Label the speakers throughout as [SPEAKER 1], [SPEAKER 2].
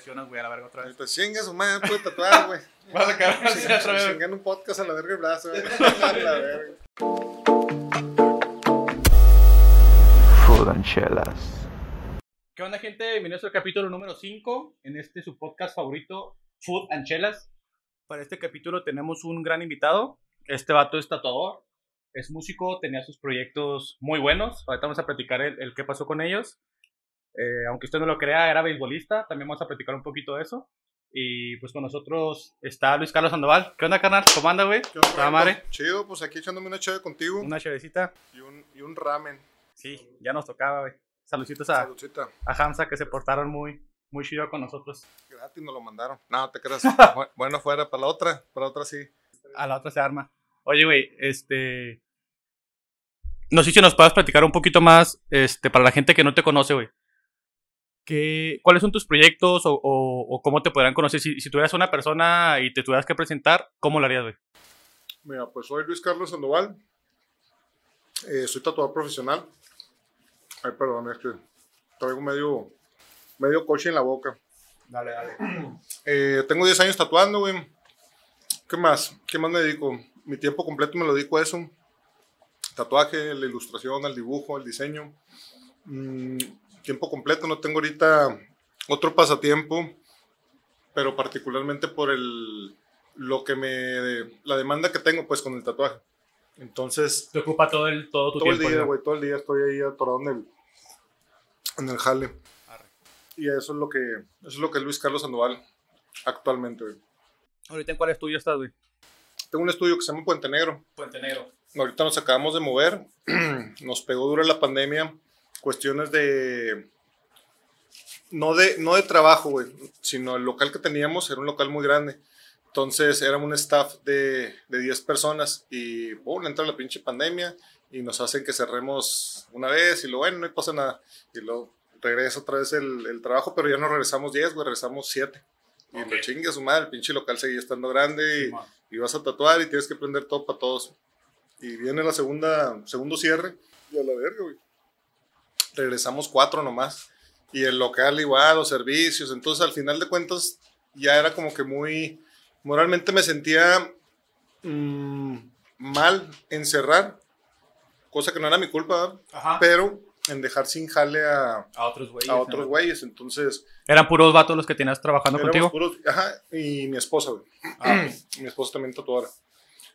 [SPEAKER 1] lesionas, güey, a la verga otra vez.
[SPEAKER 2] Te chingas su madre, puede tatuar, güey.
[SPEAKER 1] Vas a acabar así otra vez.
[SPEAKER 2] Chingan un podcast a la verga el brazo, güey. A la verga.
[SPEAKER 3] Food and Chelas.
[SPEAKER 1] ¿Qué onda, gente? Bienvenidos al capítulo número 5 en este su podcast favorito, Food and Chelas. Para este capítulo tenemos un gran invitado. Este vato es tatuador, es músico, tenía sus proyectos muy buenos. Ahorita vamos a platicar el, el qué pasó con ellos. Eh, aunque usted no lo crea, era beisbolista. También vamos a platicar un poquito de eso. Y pues con nosotros está Luis Carlos Sandoval. ¿Qué onda, carnal? ¿Cómo anda, güey?
[SPEAKER 2] ¿Qué onda,
[SPEAKER 1] ¿Toda
[SPEAKER 2] Marco?
[SPEAKER 1] madre?
[SPEAKER 2] Chido, pues aquí echándome una chévere contigo.
[SPEAKER 1] Una chavecita.
[SPEAKER 2] Y, un, y un ramen.
[SPEAKER 1] Sí, ya nos tocaba, güey. Saludcitos a,
[SPEAKER 2] Saludcita.
[SPEAKER 1] a Hamza que se portaron muy, muy chido con nosotros.
[SPEAKER 2] Gratis nos lo mandaron. No, te creas. Bu- bueno, fuera para la otra. Para la otra sí.
[SPEAKER 1] A la otra se arma. Oye, güey, este. No sé si nos puedas platicar un poquito más, este, para la gente que no te conoce, güey. ¿Qué, ¿Cuáles son tus proyectos o, o- o cómo te podrán conocer? Si, si tuvieras una persona y te tuvieras que presentar, ¿cómo lo harías, güey?
[SPEAKER 2] Mira, pues soy Luis Carlos Sandoval. Eh, soy tatuador profesional. Ay, perdón, es que traigo medio, medio coche en la boca.
[SPEAKER 1] Dale, dale.
[SPEAKER 2] Eh, tengo 10 años tatuando, güey. ¿Qué más? ¿Qué más me dedico? Mi tiempo completo me lo dedico a eso. Tatuaje, la ilustración, el dibujo, el diseño. Mm, tiempo completo, no tengo ahorita otro pasatiempo, pero particularmente por el, lo que me, la demanda que tengo pues con el tatuaje. Entonces,
[SPEAKER 1] Te ocupa todo, el, todo tu
[SPEAKER 2] todo el
[SPEAKER 1] tiempo.
[SPEAKER 2] día,
[SPEAKER 1] güey.
[SPEAKER 2] todo el día estoy ahí atorado en el, en el jale.
[SPEAKER 1] Arre.
[SPEAKER 2] Y eso es lo que, eso es lo que es Luis Carlos Sandoval actualmente, güey.
[SPEAKER 1] ¿Ahorita en cuál estudio estás, güey?
[SPEAKER 2] Tengo un estudio que se llama Puente Negro.
[SPEAKER 1] Puente Negro.
[SPEAKER 2] Ahorita nos acabamos de mover. Nos pegó duro la pandemia. Cuestiones de. No de, no de trabajo, güey, sino el local que teníamos era un local muy grande. Entonces éramos un staff de, de 10 personas y boom, entra la pinche pandemia y nos hacen que cerremos una vez y lo bueno, no pasa nada. Y luego regresa otra vez el, el trabajo, pero ya no regresamos 10, güey, regresamos 7. Y lo chingue a su madre, el pinche local seguía estando grande y, y vas a tatuar y tienes que prender todo para todos. Y viene la segunda, segundo cierre y a la verga, güey. Regresamos cuatro nomás. Y el local igual, los servicios. Entonces, al final de cuentas, ya era como que muy. Moralmente me sentía mm, mal en cerrar, cosa que no era mi culpa, pero en dejar sin jale a,
[SPEAKER 1] A otros güeyes.
[SPEAKER 2] a otros
[SPEAKER 1] ¿no?
[SPEAKER 2] güeyes. Entonces,
[SPEAKER 1] ¿Eran puros vatos los que tenías trabajando contigo?
[SPEAKER 2] puros. Ajá, y mi esposa, güey.
[SPEAKER 1] Ah,
[SPEAKER 2] mi esposa también tatuadora.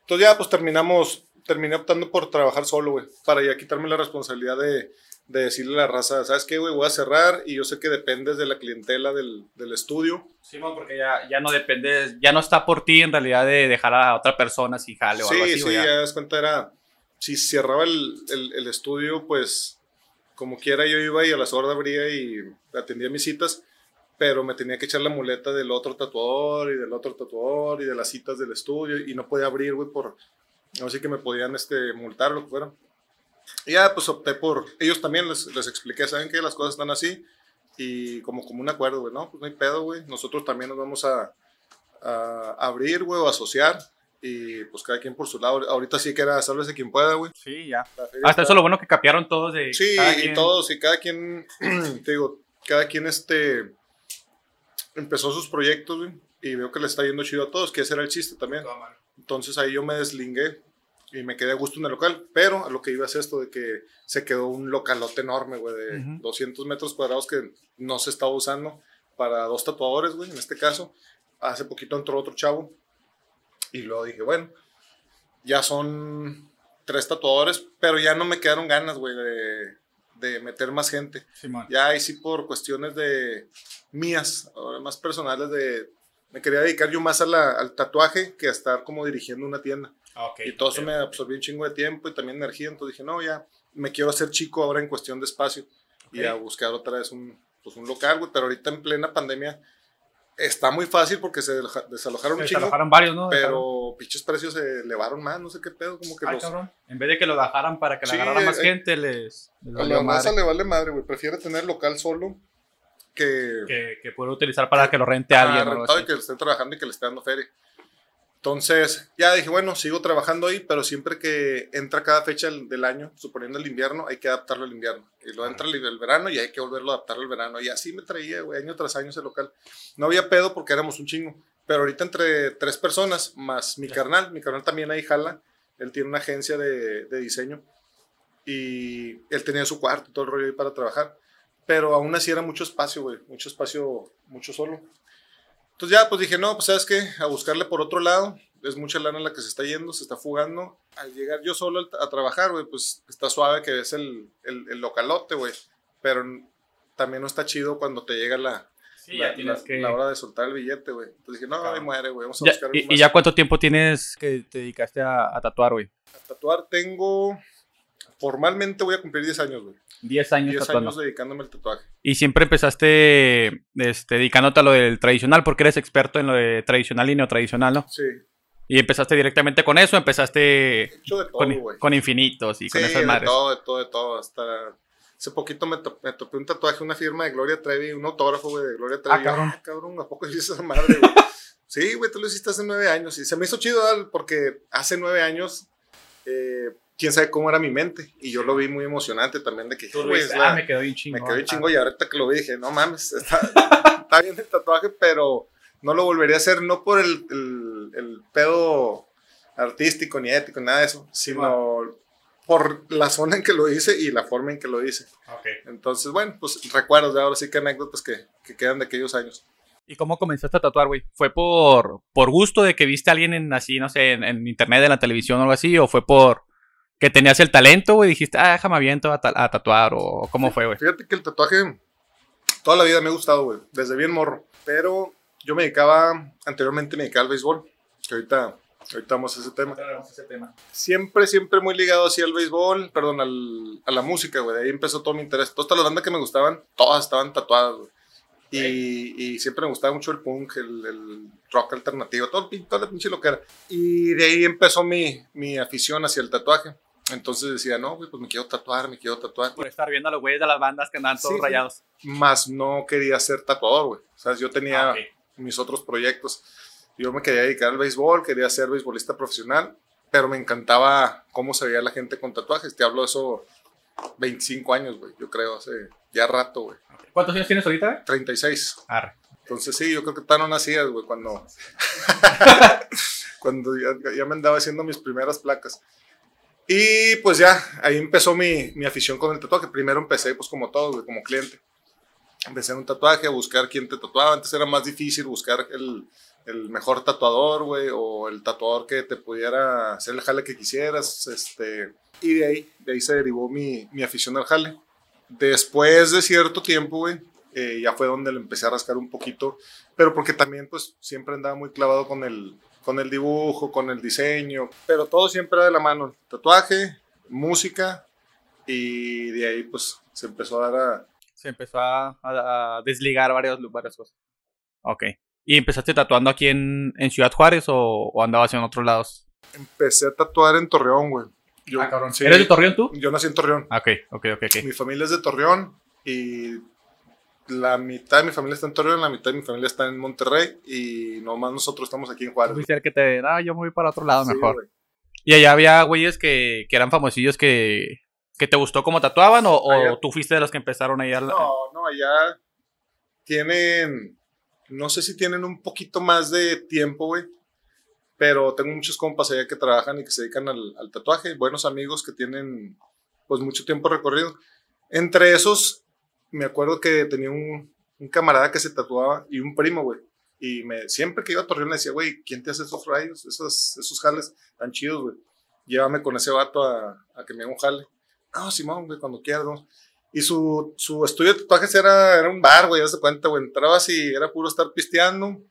[SPEAKER 2] Entonces ya pues terminamos, terminé optando por trabajar solo, güey, para ya quitarme la responsabilidad de, de decirle a la raza, ¿sabes qué, güey? Voy a cerrar y yo sé que dependes de la clientela del, del estudio.
[SPEAKER 1] Simón, porque ya, ya no depende, ya no está por ti en realidad de dejar a otra persona si jale o
[SPEAKER 2] sí,
[SPEAKER 1] algo así.
[SPEAKER 2] sí,
[SPEAKER 1] güey,
[SPEAKER 2] ya das cuenta, era, si cerraba el, el, el estudio, pues como quiera yo iba y a las horas abría y atendía mis citas, pero me tenía que echar la muleta del otro tatuador y del otro tatuador y de las citas del estudio y no podía abrir, güey, por, no sé que me podían este, multar lo que fuera. Y ya, pues opté por, ellos también les, les expliqué, saben que las cosas están así y como, como un acuerdo, güey, no, pues no hay pedo, güey, nosotros también nos vamos a, a abrir, güey, o asociar y pues cada quien por su lado. Ahorita sí que era, sálvese quien pueda, güey.
[SPEAKER 1] Sí, ya. Hasta
[SPEAKER 2] está-
[SPEAKER 1] eso lo bueno que capearon todos de.
[SPEAKER 2] Sí,
[SPEAKER 1] cada
[SPEAKER 2] y
[SPEAKER 1] quien-
[SPEAKER 2] todos, y cada quien, te digo, cada quien este empezó sus proyectos, güey, y veo que le está yendo chido a todos, que ese era el chiste también. Entonces ahí yo me deslingué y me quedé a gusto en el local, pero a lo que iba es esto de que se quedó un localote enorme, güey, de
[SPEAKER 1] Ujú.
[SPEAKER 2] 200 metros cuadrados que no se estaba usando para dos tatuadores, güey, en este caso. Hace poquito entró otro chavo y luego dije, bueno, ya son tres tatuadores, pero ya no me quedaron ganas, güey, de, de meter más gente.
[SPEAKER 1] Simón.
[SPEAKER 2] Ya ahí sí por cuestiones de mías, ahora más personales de... Me quería dedicar yo más a la- al tatuaje que a estar como dirigiendo una tienda.
[SPEAKER 1] Ah, ok,
[SPEAKER 2] Y todo eso me absorbió un chingo de tiempo y también energía. Entonces dije, no, ya me quiero hacer chico ahora en cuestión de espacio. Y
[SPEAKER 1] Ok.
[SPEAKER 2] a buscar otra vez un, pues un local, güey. Pero ahorita en plena pandemia está muy fácil porque se desaloja- desalojaron un
[SPEAKER 1] Se
[SPEAKER 2] chingo.
[SPEAKER 1] alojaron varios, ¿no?
[SPEAKER 2] Pero pinches precios se elevaron más, no sé qué pedo. Como que
[SPEAKER 1] Ay,
[SPEAKER 2] los,
[SPEAKER 1] cabrón. En vez de que lo dejaran para que
[SPEAKER 2] Sí,
[SPEAKER 1] agarrara más
[SPEAKER 2] eh,
[SPEAKER 1] gente, les. les
[SPEAKER 2] a la
[SPEAKER 1] madre.
[SPEAKER 2] le vale madre, güey. Prefiere tener local solo que,
[SPEAKER 1] Que, que puede utilizar para que lo rente a alguien. o algo
[SPEAKER 2] rentado y que le estén trabajando y que le esté dando feria. Entonces, ya dije, bueno, sigo trabajando ahí, pero siempre que entra cada fecha del, año, suponiendo el invierno, hay que adaptarlo al invierno. Y luego entra el, el verano y hay que volverlo a adaptar al verano. Y así me traía, güey, año tras año ese local. No había pedo porque éramos un chingo. Pero ahorita entre tres personas, más mi carnal, mi carnal también ahí jala. Él tiene una agencia de, de diseño. Y él tenía su cuarto, todo el rollo ahí para trabajar. Pero aún así era mucho espacio, güey. Mucho espacio, mucho solo. Entonces ya, pues dije, no, pues sabes qué, a buscarle por otro lado. Es mucha lana la que se está yendo, se está fugando. Al llegar yo solo a trabajar, güey, pues está suave que es el, el, el localote, güey. Pero también no está chido cuando te llega la,
[SPEAKER 1] Sí,
[SPEAKER 2] la,
[SPEAKER 1] ya tienes
[SPEAKER 2] la-
[SPEAKER 1] que...
[SPEAKER 2] la hora de soltar el billete, güey. Entonces dije, no,
[SPEAKER 1] Claro.
[SPEAKER 2] ahí muere, güey, vamos a
[SPEAKER 1] Ya-
[SPEAKER 2] buscar
[SPEAKER 1] y, y
[SPEAKER 2] más.
[SPEAKER 1] ya cuánto tiempo tienes que te dedicaste a, a tatuar, güey?
[SPEAKER 2] A tatuar tengo, formalmente voy a cumplir 10 años, güey.
[SPEAKER 1] 10 años
[SPEAKER 2] 10
[SPEAKER 1] tatuando.
[SPEAKER 2] años dedicándome al tatuaje.
[SPEAKER 1] Y siempre empezaste este, dedicándote a lo del tradicional, porque eres experto en lo de tradicional y neotradicional, ¿no?
[SPEAKER 2] Sí,
[SPEAKER 1] Y empezaste directamente con eso, empezaste
[SPEAKER 2] he hecho de todo,
[SPEAKER 1] con,
[SPEAKER 2] güey.
[SPEAKER 1] con infinitos y
[SPEAKER 2] Sí,
[SPEAKER 1] con esas
[SPEAKER 2] de
[SPEAKER 1] madres.
[SPEAKER 2] todo, de todo, de todo. Hasta hace poquito me, to- me topé un tatuaje, una firma de Gloria Trevi, un autógrafo, güey, de Gloria Trevi.
[SPEAKER 1] Ah, cabrón.
[SPEAKER 2] Ah, cabrón, ¿a poco hiciste esa madre, güey? sí, güey, tú lo hiciste hace nueve años. Y se me hizo chido, ¿verdad? porque hace nueve años, eh, quién sabe cómo era mi mente. Y yo lo vi muy emocionante también, de que,
[SPEAKER 1] Tú lo
[SPEAKER 2] güey,
[SPEAKER 1] viste,
[SPEAKER 2] es la-
[SPEAKER 1] ah, me quedó bien chingo.
[SPEAKER 2] me quedó chingo y ahorita que lo vi dije, no mames, está, está bien el tatuaje, pero no lo volvería a hacer, no por el, el, el pedo artístico ni ético, nada de eso, sino por la zona en que lo hice y la forma en que lo hice.
[SPEAKER 1] Ok.
[SPEAKER 2] Entonces, bueno, pues recuerdos de ahora sí que anécdotas que, que quedan de aquellos años.
[SPEAKER 1] ¿Y cómo comenzaste a tatuar, güey? ¿Fue por, por gusto de que viste a alguien en así, no sé, en, en internet, en la televisión o algo así? ¿O fue por que tenías el talento, güey? y Dijiste, ah, déjame aviento a, ta- a tatuar. ¿O cómo fue, güey?
[SPEAKER 2] Fíjate que el tatuaje toda la vida me ha gustado, güey, desde bien morro, pero yo me dedicaba, anteriormente me dedicaba al béisbol, que ahorita, ahorita vamos a ese tema. siempre, siempre muy ligado así al béisbol, perdón, al- a la música, güey. De ahí empezó todo mi interés. Todas las bandas que me gustaban, todas estaban tatuadas, güey. Y, y siempre me gustaba mucho el punk, el, el rock alternativo, todo, el pin- todo el pinche lo que era. Y de ahí empezó mi, mi afición hacia el tatuaje. Entonces decía, no, güey, pues me quiero tatuar, me quiero tatuar.
[SPEAKER 1] Por estar viendo a los güeyes de las bandas que andaban todos
[SPEAKER 2] Sí,
[SPEAKER 1] rayados.
[SPEAKER 2] Más no quería ser tatuador, güey. O sea, yo tenía
[SPEAKER 1] Ah, ok.
[SPEAKER 2] mis otros proyectos. Yo me quería dedicar al béisbol, quería ser beisbolista profesional, pero me encantaba cómo se veía la gente con tatuajes. Te hablo de eso 25 años, güey, yo creo, hace ya rato, güey.
[SPEAKER 1] ¿Cuántos años tienes ahorita?
[SPEAKER 2] 36.
[SPEAKER 1] Arre.
[SPEAKER 2] Entonces sí, yo creo que tan no nacías, güey, cuando, cuando ya, ya me andaba haciendo mis primeras placas. Y pues ya, ahí empezó mi, mi afición con el tatuaje. Primero empecé, pues como todo, güey, como cliente. Empecé en un tatuaje, a buscar quién te tatuaba. Antes era más difícil buscar el, el mejor tatuador, güey, o el tatuador que te pudiera hacer el jale que quisieras. Este, y de ahí, de ahí se derivó mi, mi afición al jale. Después de cierto tiempo, güey, eh, ya fue donde le empecé a rascar un poquito, pero porque también, pues, siempre andaba muy clavado con el, con el dibujo, con el diseño, pero todo siempre era de la mano, tatuaje, música, y de ahí, pues, se empezó a dar a...
[SPEAKER 1] Se empezó a, a- a desligar varias, varias cosas. Ok. ¿Y empezaste tatuando aquí en, en Ciudad Juárez o, o andabas en otros lados?
[SPEAKER 2] Empecé a tatuar en Torreón, güey. Yo, sí,
[SPEAKER 1] ¿Eres de Torreón tú?
[SPEAKER 2] Yo nací en Torreón.
[SPEAKER 1] Ah, Ok, ok, ok, ok.
[SPEAKER 2] Mi familia es de Torreón y la mitad de mi familia está en Torreón, la mitad de mi familia está en Monterrey y nomás nosotros estamos aquí en Juárez.
[SPEAKER 1] El que te... Ah, yo me voy para otro lado
[SPEAKER 2] Sí,
[SPEAKER 1] mejor.
[SPEAKER 2] güey.
[SPEAKER 1] ¿Y allá había güeyes que, que eran famosillos que, que te gustó cómo tatuaban o, o
[SPEAKER 2] Allá-
[SPEAKER 1] tú fuiste de los que empezaron ahí a... la-
[SPEAKER 2] No, no, allá tienen, no sé si tienen un poquito más de tiempo, güey, pero tengo muchos compas allá que trabajan y que se dedican al, al tatuaje, buenos amigos que tienen, pues, mucho tiempo recorrido. Entre esos, me acuerdo que tenía un, un camarada que se tatuaba y un primo, güey. Y siempre que iba a Torreón le decía, güey, ¿quién te hace esos rayos? Esos, esos jales tan chidos, güey. Llévame con ese vato a, a que me haga un jale. No, Simón, güey, cuando quieras, ¿no? Y su, su estudio de tatuajes era, era un bar, güey, ya se cuenta, güey. Entrabas y era puro estar pisteando.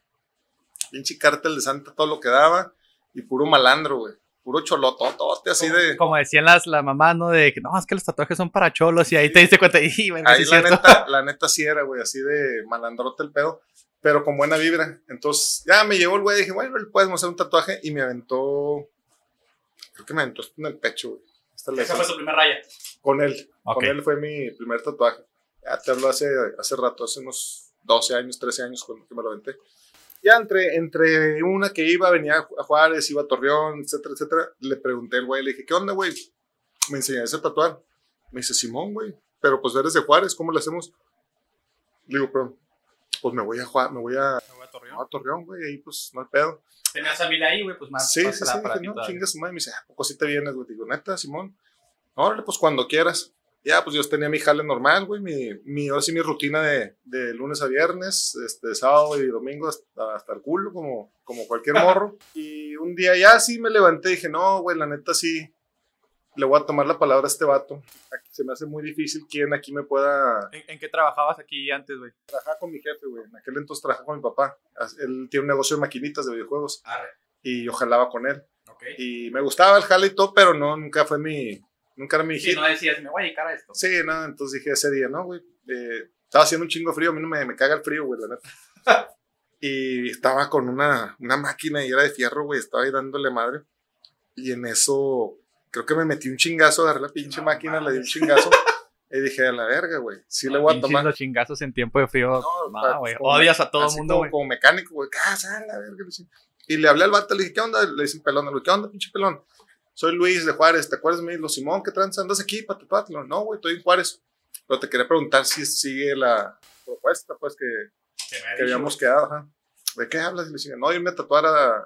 [SPEAKER 2] Pinche cártel de Santa, todo lo que daba. Y puro malandro, güey. Puro cholototote, así de.
[SPEAKER 1] Como decían las, las mamás, ¿no? De que no, es que los tatuajes son para cholos y ahí te diste cuenta. Y bueno, sí
[SPEAKER 2] Ahí la
[SPEAKER 1] cierto.
[SPEAKER 2] neta, la neta sí era, güey, así de malandrote el pedo, pero con buena vibra. Entonces, ya me llevó el güey, dije, bueno, le puedes hacer un tatuaje y me aventó, creo que me aventó en el pecho, güey. Esta
[SPEAKER 1] Esa fue su primera raya.
[SPEAKER 2] Con él, con él fue mi primer tatuaje. Ya te hablo hace, hace rato, hace unos 12 años, 13 años cuando que me lo aventé. Ya entre, entre una que iba, venía a Juárez, iba a Torreón, etcétera, etcétera, le pregunté al güey, le dije, ¿qué onda, güey? Me enseñaste a tatuar. Me dice, Simón, güey, pero pues eres de Juárez, ¿cómo le hacemos? Le digo, pero, pues me voy a Juárez, me voy a,
[SPEAKER 1] Me voy a Torreón.
[SPEAKER 2] a Torreón, güey, ahí pues no hay pedo.
[SPEAKER 1] Tenías a Mila ahí, güey, pues más.
[SPEAKER 2] Sí, sí, sí, dije, no,
[SPEAKER 1] todavía.
[SPEAKER 2] chinga su madre. Me dice, ¿a poco sí te vienes, güey? Digo, neta, Simón. Órale, pues cuando quieras. Ya, pues yo tenía mi jale normal, güey, mi, mi, ahora sí mi rutina de, de lunes a viernes, este, sábado y domingo hasta, hasta el culo, como, como cualquier morro. y un día ya sí me levanté y dije, no, güey, la neta sí, le voy a tomar la palabra a este vato. Se me hace muy difícil quien aquí me pueda
[SPEAKER 1] ¿En, en qué trabajabas aquí antes, güey?
[SPEAKER 2] trabajar con mi jefe, güey. En aquel entonces trabajaba con mi papá. Él tiene un negocio de maquinitas de videojuegos
[SPEAKER 1] Arre.
[SPEAKER 2] y yo jalaba con él. Y me gustaba el jale y todo, pero no, nunca fue mi, nunca era mi
[SPEAKER 1] Sí,
[SPEAKER 2] hit.
[SPEAKER 1] no decías, me voy a dedicar a esto.
[SPEAKER 2] Sí, no, entonces dije ese día, no, güey. eh, estaba haciendo un chingo frío, a mí no me, me caga el frío, güey, la neta. y estaba con una, una máquina y era de fierro, güey, estaba ahí dándole madre. Y en eso, creo que me metí un chingazo, agarré la pinche
[SPEAKER 1] No
[SPEAKER 2] máquina, le di un chingazo. y dije, a la verga, güey, sí le voy a tomar.
[SPEAKER 1] los chingazos en tiempo de frío.
[SPEAKER 2] No,
[SPEAKER 1] No, güey. Odias a todo el mundo,
[SPEAKER 2] como,
[SPEAKER 1] güey.
[SPEAKER 2] como mecánico, güey, casa, la verga. Y le hablé al vato, le dije, ¿qué onda? Le dicen pelón, le digo, ¿qué onda, pinche pelón? Soy Luis de Juárez, ¿te acuerdas de mí? Lo Simón, ¿qué tranza? ¿Andas aquí para tatuártelo? No, güey, estoy en Juárez. Pero te quería preguntar si sigue la propuesta, pues, que,
[SPEAKER 1] me
[SPEAKER 2] habíamos quedado, ajá. ¿De qué hablas? Y decía, no, irme a tatuar a, a,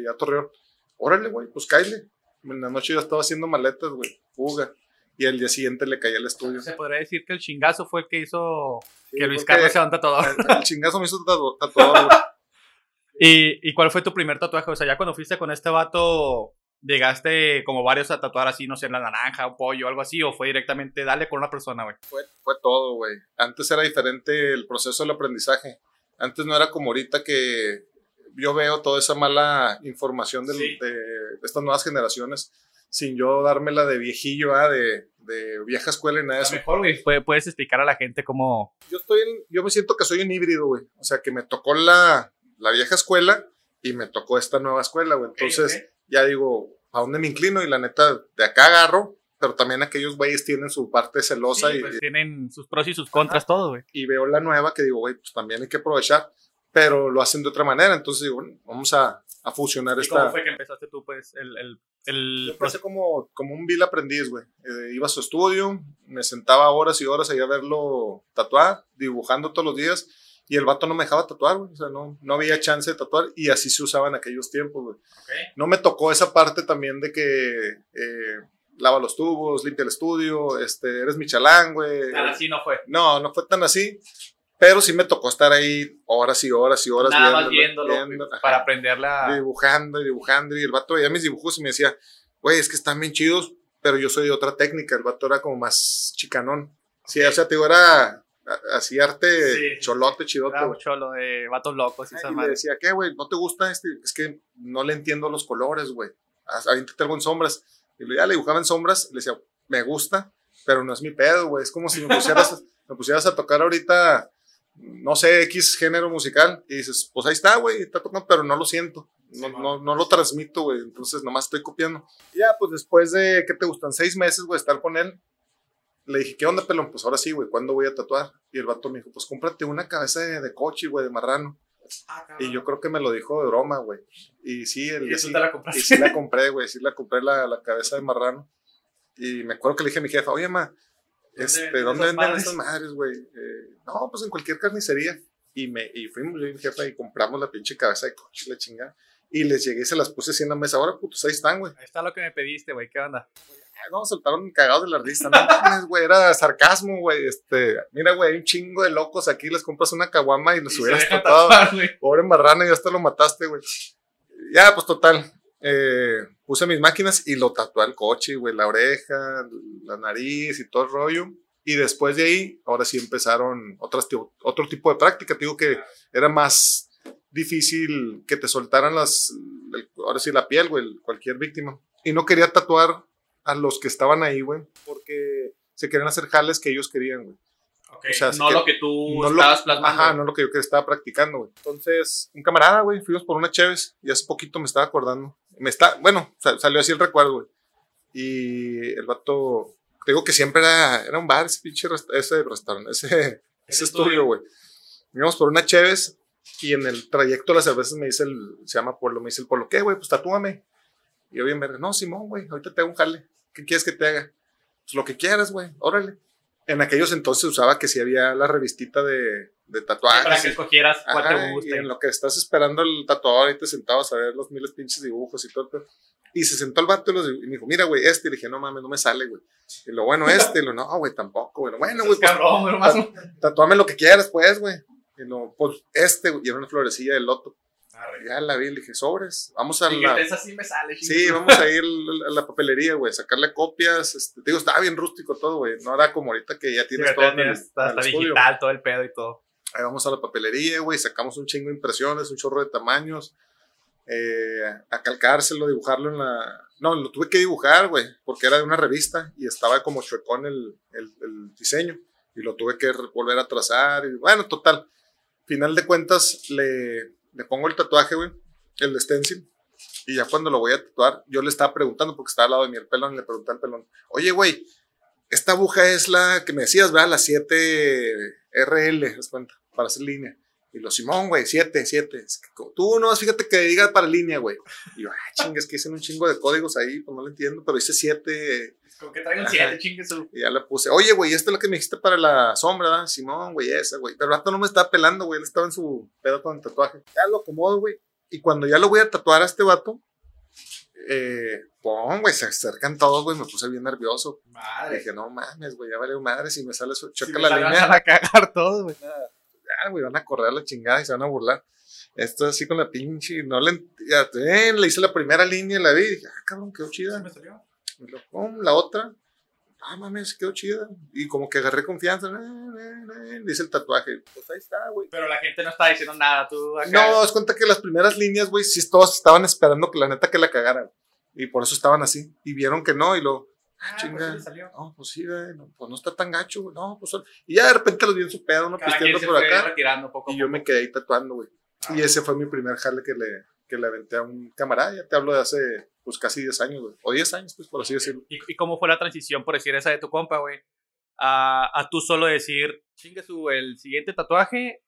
[SPEAKER 2] y a Torreón. Órale, güey, pues cáile. En la noche yo estaba haciendo maletas, güey, fuga. Y al día siguiente le caí al estudio.
[SPEAKER 1] Se podría decir que el chingazo fue el que hizo
[SPEAKER 2] Sí,
[SPEAKER 1] que Luis Carlos sea un tatuador.
[SPEAKER 2] el, el chingazo me hizo tatu- tatuador.
[SPEAKER 1] ¿Y, ¿Y cuál fue tu primer tatuaje? O sea, ya cuando fuiste con este vato, llegaste como varios a tatuar así, no sé, en la naranja, un pollo, algo así, o fue directamente dale con una persona, güey.
[SPEAKER 2] Fue, fue todo, güey. Antes era diferente el proceso del aprendizaje. Antes no era como ahorita que yo veo toda esa mala información del-
[SPEAKER 1] Sí.
[SPEAKER 2] de, estas nuevas generaciones sin yo dármela de viejillo, ah, de, de vieja escuela y nada de eso.
[SPEAKER 1] mejor, güey, pu- puedes explicar a la gente cómo...
[SPEAKER 2] Yo, estoy en- yo me siento que soy un híbrido, güey. O sea, que me tocó la, la vieja escuela y me tocó esta nueva escuela, güey. Entonces, ya digo, ¿a dónde me inclino? Y la neta, de acá agarro, pero también aquellos güeyes tienen su parte celosa
[SPEAKER 1] Sí,
[SPEAKER 2] y,
[SPEAKER 1] pues, tienen sus pros y sus contras todo, güey.
[SPEAKER 2] y veo la nueva que digo, güey, pues también hay que aprovechar, pero lo hacen de otra manera. Entonces digo, bueno, vamos a, a fusionar
[SPEAKER 1] ¿Y
[SPEAKER 2] esta.
[SPEAKER 1] cómo fue que empezaste tú, pues, el, el, el
[SPEAKER 2] Yo empecé como, como un vil aprendiz, güey. Eh, iba a su estudio, me sentaba horas y horas ahí a verlo tatuar, dibujando todos los días, y el vato no me dejaba tatuar, güey. O sea, no, no había chance de tatuar, y así se usaba en aquellos tiempos, güey. No me tocó esa parte también de que eh, lava los tubos, limpia el estudio, este, eres mi chalán, güey.
[SPEAKER 1] Tan así no fue.
[SPEAKER 2] No, no fue tan así. Pero sí me tocó estar ahí horas y horas y horas
[SPEAKER 1] Nada más
[SPEAKER 2] viéndolo, ajá,
[SPEAKER 1] para aprender la...
[SPEAKER 2] dibujando y dibujando. Y el vato veía mis dibujos y me decía, güey, es que están bien chidos, pero yo soy de otra técnica. El vato era como más chicanón. Sí, o sea, te digo, era así arte
[SPEAKER 1] Sí,
[SPEAKER 2] cholote, chidote. Güey.
[SPEAKER 1] cholo de vatos locos y esas
[SPEAKER 2] Y le decía, ¿qué, güey? ¿No te gusta este? Es que no le entiendo los colores, güey. Aviéntate algo en sombras. Y ya le dibujaba en sombras, le decía, me gusta, pero no es mi pedo, güey. Es como si me pusieras, me pusieras a tocar ahorita, no sé, X género musical. Y dices, pues ahí está, güey, está tocando, pero no lo siento. No,
[SPEAKER 1] Sí,
[SPEAKER 2] no, no lo transmito, güey. Entonces nomás estoy copiando. Y ya, pues después de, ¿qué te gustan? Seis meses, güey, estar con él. Le dije, ¿qué onda, pelón? Pues ahora sí, güey, ¿cuándo voy a tatuar? Y el vato me dijo, pues cómprate una cabeza de, de coche, güey, de marrano. Y yo creo que me lo dijo de broma, güey. Y sí, el
[SPEAKER 1] Y tú
[SPEAKER 2] sí,
[SPEAKER 1] te la
[SPEAKER 2] y sí la compré, güey. Sí la compré la, la cabeza de marrano. Y me acuerdo que le dije a mi jefa, oye, ma, este, ¿dónde venden
[SPEAKER 1] madres?
[SPEAKER 2] esas madres, güey? Eh, no, pues en cualquier carnicería. Y, me, y fuimos yo y mi jefa y compramos la pinche cabeza de coche, la chingada. Y les llegué y se las puse así en la mesa. Ahora, putos, ahí están, güey.
[SPEAKER 1] Ahí está lo que me pediste, güey. ¿Qué onda?
[SPEAKER 2] No, soltaron cagados de la risa. No mames, güey, era sarcasmo, güey. Este, mira, güey, hay un chingo de locos aquí. Les compras una caguama y los
[SPEAKER 1] Y
[SPEAKER 2] hubieras
[SPEAKER 1] güey.
[SPEAKER 2] Pobre marrano, ya hasta lo mataste, güey. Ya, pues total. eh, puse mis máquinas y lo tatué al coche, güey. La oreja, la nariz y todo el rollo. Y después de ahí, ahora sí empezaron otras, otro tipo de práctica. Te digo que era más difícil que te soltaran las, el- ahora sí la piel, güey, cualquier víctima. Y no quería tatuar a los que estaban ahí, güey, porque se querían hacer jales que ellos querían, güey.
[SPEAKER 1] Ok,
[SPEAKER 2] O sea,
[SPEAKER 1] no
[SPEAKER 2] que
[SPEAKER 1] lo que tú
[SPEAKER 2] no lo-
[SPEAKER 1] estabas plasmando.
[SPEAKER 2] Ajá, no lo que yo estaba practicando, güey. Entonces, un camarada, güey, fuimos por una Cheves y hace poquito me estaba acordando. Me está, bueno, sa- salió así el recuerdo, güey. Y el vato, te digo que siempre era, era un bar, ese pinche resta- ese restaurante, ese, ese estudio, güey. Íbamos por una Cheves Y en el trayecto de las cervezas me dice el, se llama Polo, me dice el Polo, ¿qué, güey? Pues tatúame. Y yo bien verga, no, Simón, güey, ahorita te hago un jale. ¿Qué quieres que te haga? Pues lo que quieras, güey, órale. En aquellos entonces usaba que si había la revistita de, de tatuajes.
[SPEAKER 1] Para que escogieras cuál te
[SPEAKER 2] y
[SPEAKER 1] guste.
[SPEAKER 2] en lo que estás esperando el tatuador y te sentabas a ver los miles pinches dibujos y todo. Y se sentó el vato y, los y me dijo, mira, güey, este. Y le dije, no mames, no me sale, güey. Y lo bueno, este. Y lo, no, güey, tampoco, güey. Bueno, güey, pues,
[SPEAKER 1] cabrón,
[SPEAKER 2] tatuame lo que quieras, pues, güey. Y lo, pues, este, güey. Y era una florecilla de loto. Ya la vi, le dije, sobres. Vamos a
[SPEAKER 1] Y
[SPEAKER 2] la...
[SPEAKER 1] que esa sí me sale.
[SPEAKER 2] Sí, vamos a ir a la papelería, güey, sacarle copias. Este, te digo, estaba bien rústico todo, güey. No era como ahorita que ya
[SPEAKER 1] Sí,
[SPEAKER 2] tienes
[SPEAKER 1] ahorita
[SPEAKER 2] todo en el,
[SPEAKER 1] tienes
[SPEAKER 2] en el estudio.
[SPEAKER 1] digital, todo el pedo y todo.
[SPEAKER 2] Ahí vamos a la papelería, güey, sacamos un chingo de impresiones, un chorro de tamaños, eh, a calcárselo, dibujarlo en la... No, lo tuve que dibujar, güey, porque era de una revista y estaba como chuecón el, el, el diseño y lo tuve que volver a trazar y bueno, total. Final de cuentas, le, le pongo el tatuaje, güey, el stencil, y ya cuando lo voy a tatuar, yo le estaba preguntando, porque estaba al lado de mí el pelón, le pregunté al pelón, oye, güey, esta aguja es la que me decías, ¿verdad? La 7 RL, ¿das cuenta? Para hacer línea. Y lo Simón, güey, 7, 7. Tú no, fíjate que diga para línea, güey. Y yo, ah, chingas, que dicen un chingo de códigos ahí, pues no lo entiendo, pero dice 7.
[SPEAKER 1] Como que traigo un
[SPEAKER 2] Ajá.
[SPEAKER 1] 7, chingue su.
[SPEAKER 2] Y ya le puse, oye, güey, esta es la que me dijiste para la sombra, ¿verdad? Simón, güey, esa, güey. Pero el vato no me estaba pelando, güey, él estaba en su pedo con el tatuaje. Ya lo acomodo, güey. Y cuando ya lo voy a tatuar a este vato, eh, pum, güey, se acercan todos, güey, me puse bien nervioso.
[SPEAKER 1] Madre.
[SPEAKER 2] Dije, no mames, güey, ya valió madre si me sale.
[SPEAKER 1] Si
[SPEAKER 2] Choca
[SPEAKER 1] me
[SPEAKER 2] la línea.
[SPEAKER 1] a cagar todo, güey.
[SPEAKER 2] Ah, güey, van a correr la chingada y se van a burlar. Esto así con la pinche, no le, ya, eh, le hice la primera línea, la vi, y dije, ah, cabrón, quedó chida.
[SPEAKER 1] me salió?
[SPEAKER 2] Y lo, pum, la otra, ah, mames, quedó chida. Y como que agarré confianza, dice el tatuaje, pues ahí está, güey.
[SPEAKER 1] Pero la gente no está diciendo nada, tú acá.
[SPEAKER 2] No, es cuenta que las primeras líneas, güey, sí todos estaban esperando que la neta que la cagaran. Y por eso estaban así. Y vieron que no, y lo,
[SPEAKER 1] Ah,
[SPEAKER 2] chinga.
[SPEAKER 1] pues sí le salió.
[SPEAKER 2] no, pues sí, güey, no, pues no está tan gacho, güey, no, pues. Y ya de repente los vi en su pedo,
[SPEAKER 1] quien
[SPEAKER 2] pisteando por acá.
[SPEAKER 1] poco
[SPEAKER 2] Y yo
[SPEAKER 1] poco.
[SPEAKER 2] me quedé ahí tatuando, güey.
[SPEAKER 1] Ah.
[SPEAKER 2] Y ese fue mi primer jale que le, que le aventé a un camarada. Ya te hablo de hace, pues, casi 10 años, güey. O 10 años, pues, por así decirlo.
[SPEAKER 1] ¿Y, y cómo fue la transición, por decir esa de tu compa, güey? A, a tú solo decir, chingue su, el siguiente tatuaje,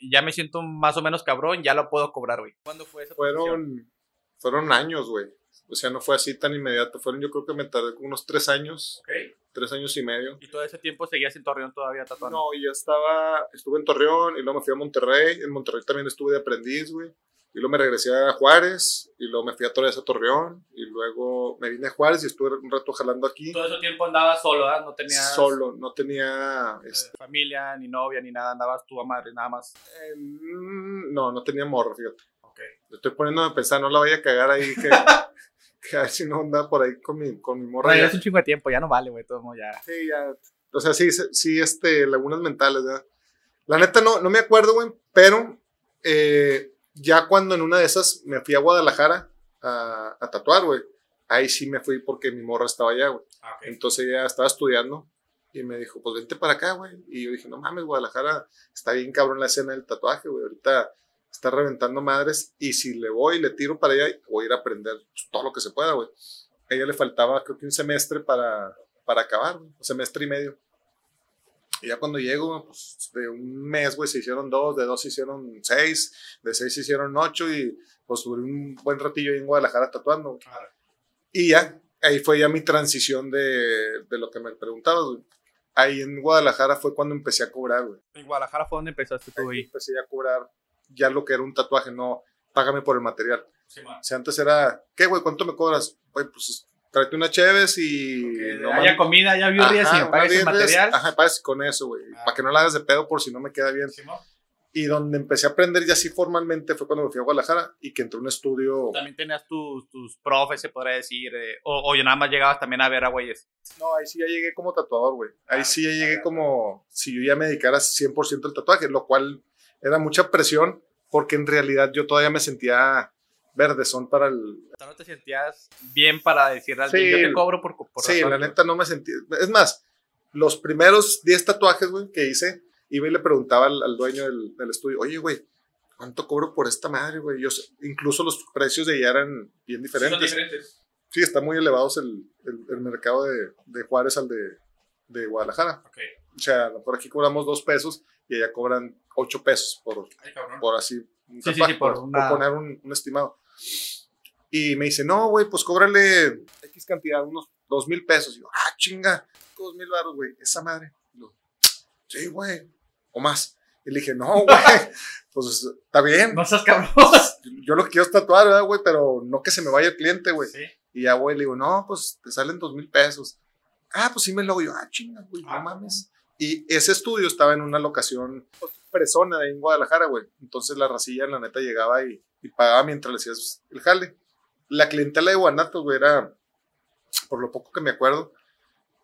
[SPEAKER 1] ya me siento más o menos cabrón, ya lo puedo cobrar, güey. ¿Cuándo fue esa transición?
[SPEAKER 2] Fueron, fueron años, güey. O sea, no fue así tan inmediato. Fueron, yo creo que me tardé como unos 3 años,
[SPEAKER 1] Ok.
[SPEAKER 2] 3 años y medio.
[SPEAKER 1] ¿Y todo ese tiempo seguías en Torreón todavía tatuando?
[SPEAKER 2] No, ya estaba, estuve en Torreón y luego me fui a Monterrey. En Monterrey también estuve de aprendiz, güey. Y luego me regresé a Juárez y luego me fui a vez a Torreón y luego me vine a Juárez y estuve un rato jalando aquí.
[SPEAKER 1] Todo ese tiempo andabas solo, ¿verdad? No tenías
[SPEAKER 2] Solo, no tenía,
[SPEAKER 1] eh,
[SPEAKER 2] este,
[SPEAKER 1] familia, ni novia, ni nada, andabas tú a madre, nada más.
[SPEAKER 2] eh, no, no tenía morro, fíjate.
[SPEAKER 1] Ok.
[SPEAKER 2] Estoy poniéndome a pensar, no la vaya a cagar ahí que, que a ver si no anda por ahí con mi, con mi morra. Ya.
[SPEAKER 1] es un chingo de tiempo, ya no vale, güey, todo modo ya.
[SPEAKER 2] Sí, ya. O sea, sí, sí, sí, este, lagunas mentales, ¿verdad? La neta no, no me acuerdo, güey, pero eh, ya cuando en una de esas me fui a Guadalajara a, a tatuar, güey, ahí sí me fui porque mi morra estaba allá, güey.
[SPEAKER 1] Ah.
[SPEAKER 2] Entonces ella estaba estudiando y me dijo, pues vente para acá, güey. Y yo dije, no mames, Guadalajara está bien cabrón la escena del tatuaje, güey. Ahorita está reventando madres y si le voy y le tiro para allá, voy a ir a aprender todo lo que se pueda, güey. A ella le faltaba, creo que un semestre para, para acabar, güey, un semestre y medio. Y ya cuando llego, pues de un mes, güey, se hicieron dos, de dos se hicieron seis, de seis se hicieron ocho y pues duré un buen ratillo ahí en Guadalajara tatuando.
[SPEAKER 1] Claro.
[SPEAKER 2] Y ya, ahí fue ya mi transición de, de lo que me preguntabas, güey. Ahí en Guadalajara fue cuando empecé a cobrar, güey.
[SPEAKER 1] En Guadalajara fue donde empezaste tú
[SPEAKER 2] Ahí
[SPEAKER 1] ahí.
[SPEAKER 2] empecé a cobrar ya lo que era un tatuaje, no págame por el material.
[SPEAKER 1] Sí.
[SPEAKER 2] O sea, antes era, ¿qué, güey? ¿Cuánto me cobras? Güey, pues tráete una Cheves y...
[SPEAKER 1] Que
[SPEAKER 2] no
[SPEAKER 1] haya
[SPEAKER 2] man-
[SPEAKER 1] comida, haya birrias y me pagues el material.
[SPEAKER 2] Ajá, pagues con eso, güey.
[SPEAKER 1] Ah.
[SPEAKER 2] Para que no la hagas de pedo por si no me queda bien.
[SPEAKER 1] Sí, man.
[SPEAKER 2] Y donde empecé a aprender ya así formalmente fue cuando me fui a Guadalajara y que entré a un estudio...
[SPEAKER 1] También tenías tus, tus profes, se podría decir. eh, o, o nada más llegabas también a ver a güeyes.
[SPEAKER 2] No, ahí sí ya llegué como tatuador, güey. Ahí
[SPEAKER 1] Ah,
[SPEAKER 2] sí ya llegué
[SPEAKER 1] ah,
[SPEAKER 2] como si yo ya me dedicara 100% al tatuaje, lo cual era mucha presión porque en realidad yo todavía me sentía verdezón para el...
[SPEAKER 1] No te sentías bien para decirle al
[SPEAKER 2] Sí.
[SPEAKER 1] yo te cobro por, por
[SPEAKER 2] sí,
[SPEAKER 1] razón,
[SPEAKER 2] la neta no me sentía... Es más, los primeros 10 tatuajes, güey, que hice, iba y le preguntaba al, al dueño del, del estudio, oye, güey, ¿cuánto cobro por esta madre, güey? Yo sé- incluso los precios de ella eran bien
[SPEAKER 1] Sí, son
[SPEAKER 2] diferentes.
[SPEAKER 1] diferentes.
[SPEAKER 2] Sí, está muy elevados el, el- el mercado de, de Juárez al de, de Guadalajara.
[SPEAKER 1] Ok.
[SPEAKER 2] O sea, por aquí cobramos dos pesos y allá cobran ocho pesos por, por así, un
[SPEAKER 1] Sí, sí,
[SPEAKER 2] tatuaje,
[SPEAKER 1] sí, por
[SPEAKER 2] por,
[SPEAKER 1] una-
[SPEAKER 2] por poner un, un estimado. Y me dice, no, güey, pues cóbrale X cantidad, unos dos mil pesos. Y yo, ah, chinga, dos mil baros, güey, esa madre. Y yo, sí, güey, o más. Y le dije, no, güey, pues está bien.
[SPEAKER 1] No seas cabrón.
[SPEAKER 2] Yo lo que quiero es tatuar, ¿verdad, güey? Pero no que se me vaya el cliente, güey.
[SPEAKER 1] Sí.
[SPEAKER 2] Y ya, güey, le digo, no, pues te salen dos mil pesos. Ah, pues sí me lo yo, ah, chinga, güey,
[SPEAKER 1] Ah,
[SPEAKER 2] no mames. Y ese estudio estaba en una locación pues, fresona ahí en Guadalajara, güey. Entonces la racilla, la neta, llegaba y, y pagaba mientras le hacías el jale. La clientela de Guanatos, güey, era, por lo poco que me acuerdo,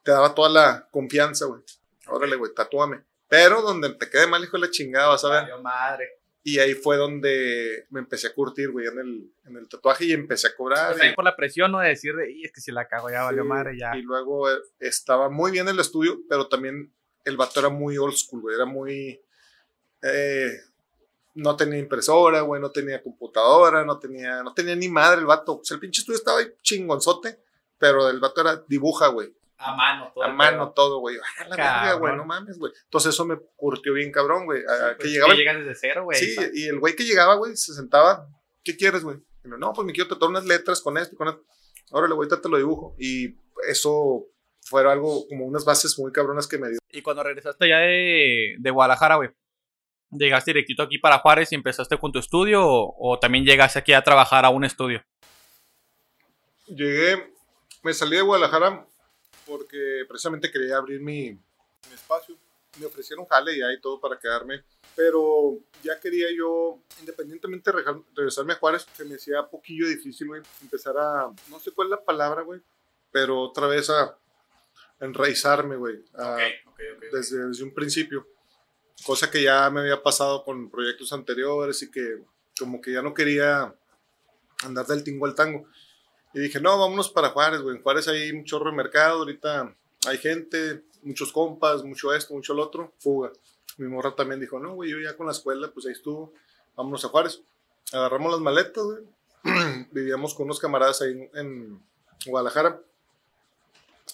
[SPEAKER 2] te daba toda la confianza, güey. Órale, güey, tatúame. Pero donde te quede mal, hijo de la chingada, vas a ver.
[SPEAKER 1] Valió madre.
[SPEAKER 2] Y ahí fue donde me empecé a curtir, güey, en el, en el tatuaje y empecé a cobrar.
[SPEAKER 1] Pues ahí
[SPEAKER 2] y-
[SPEAKER 1] por la presión, ¿no? De decir, de, "Y, es que si la cago ya valió
[SPEAKER 2] Sí,
[SPEAKER 1] madre, ya.
[SPEAKER 2] Y luego eh, estaba muy bien el estudio, pero también el vato era muy old school, güey. Era muy. eh, no tenía impresora, güey, no tenía computadora, no tenía, no tenía ni madre el vato. O sea, el pinche estudio estaba ahí chingonzote, pero el vato era dibuja, güey.
[SPEAKER 1] A mano, todo.
[SPEAKER 2] A mano
[SPEAKER 1] pedo.
[SPEAKER 2] todo, güey. Ah, la verga, güey, no mames, güey. Entonces eso me curtió bien cabrón, güey. a-
[SPEAKER 1] Sí,
[SPEAKER 2] que
[SPEAKER 1] pues,
[SPEAKER 2] llegaba
[SPEAKER 1] que llegas desde cero, güey.
[SPEAKER 2] Sí, y el güey que llegaba, güey, se sentaba, ¿qué quieres, güey? No, pues me quiero tatuar unas letras con esto y con esto. Órale, güey, te lo dibujo. Y eso fue algo, como unas bases muy cabronas que me dio.
[SPEAKER 1] Y cuando regresaste ya de, de Guadalajara, güey, ¿llegaste directito aquí para Juárez y empezaste con tu estudio o, o también llegaste aquí a trabajar a un estudio?
[SPEAKER 2] Llegué, me salí de Guadalajara porque precisamente quería abrir mi, mi espacio. Me ofrecieron jale y ahí todo para quedarme. Pero ya quería yo, independientemente de regresarme a Juárez, se me hacía poquillo difícil, güey, empezar a, no sé cuál es la palabra, güey, pero otra vez a enraizarme, güey, a- desde, desde un principio. Cosa que ya me había pasado con proyectos anteriores y que como que ya no quería andar del tingo al tango. Y dije, no, vámonos para Juárez, güey. En Juárez hay un chorro de mercado, ahorita hay gente, muchos compas, mucho esto, mucho lo otro, fuga. Mi morra también dijo, no, güey, yo ya con la escuela, pues ahí estuvo, vámonos a Juárez. Agarramos las maletas, güey. Vivíamos con unos camaradas ahí en, Guadalajara.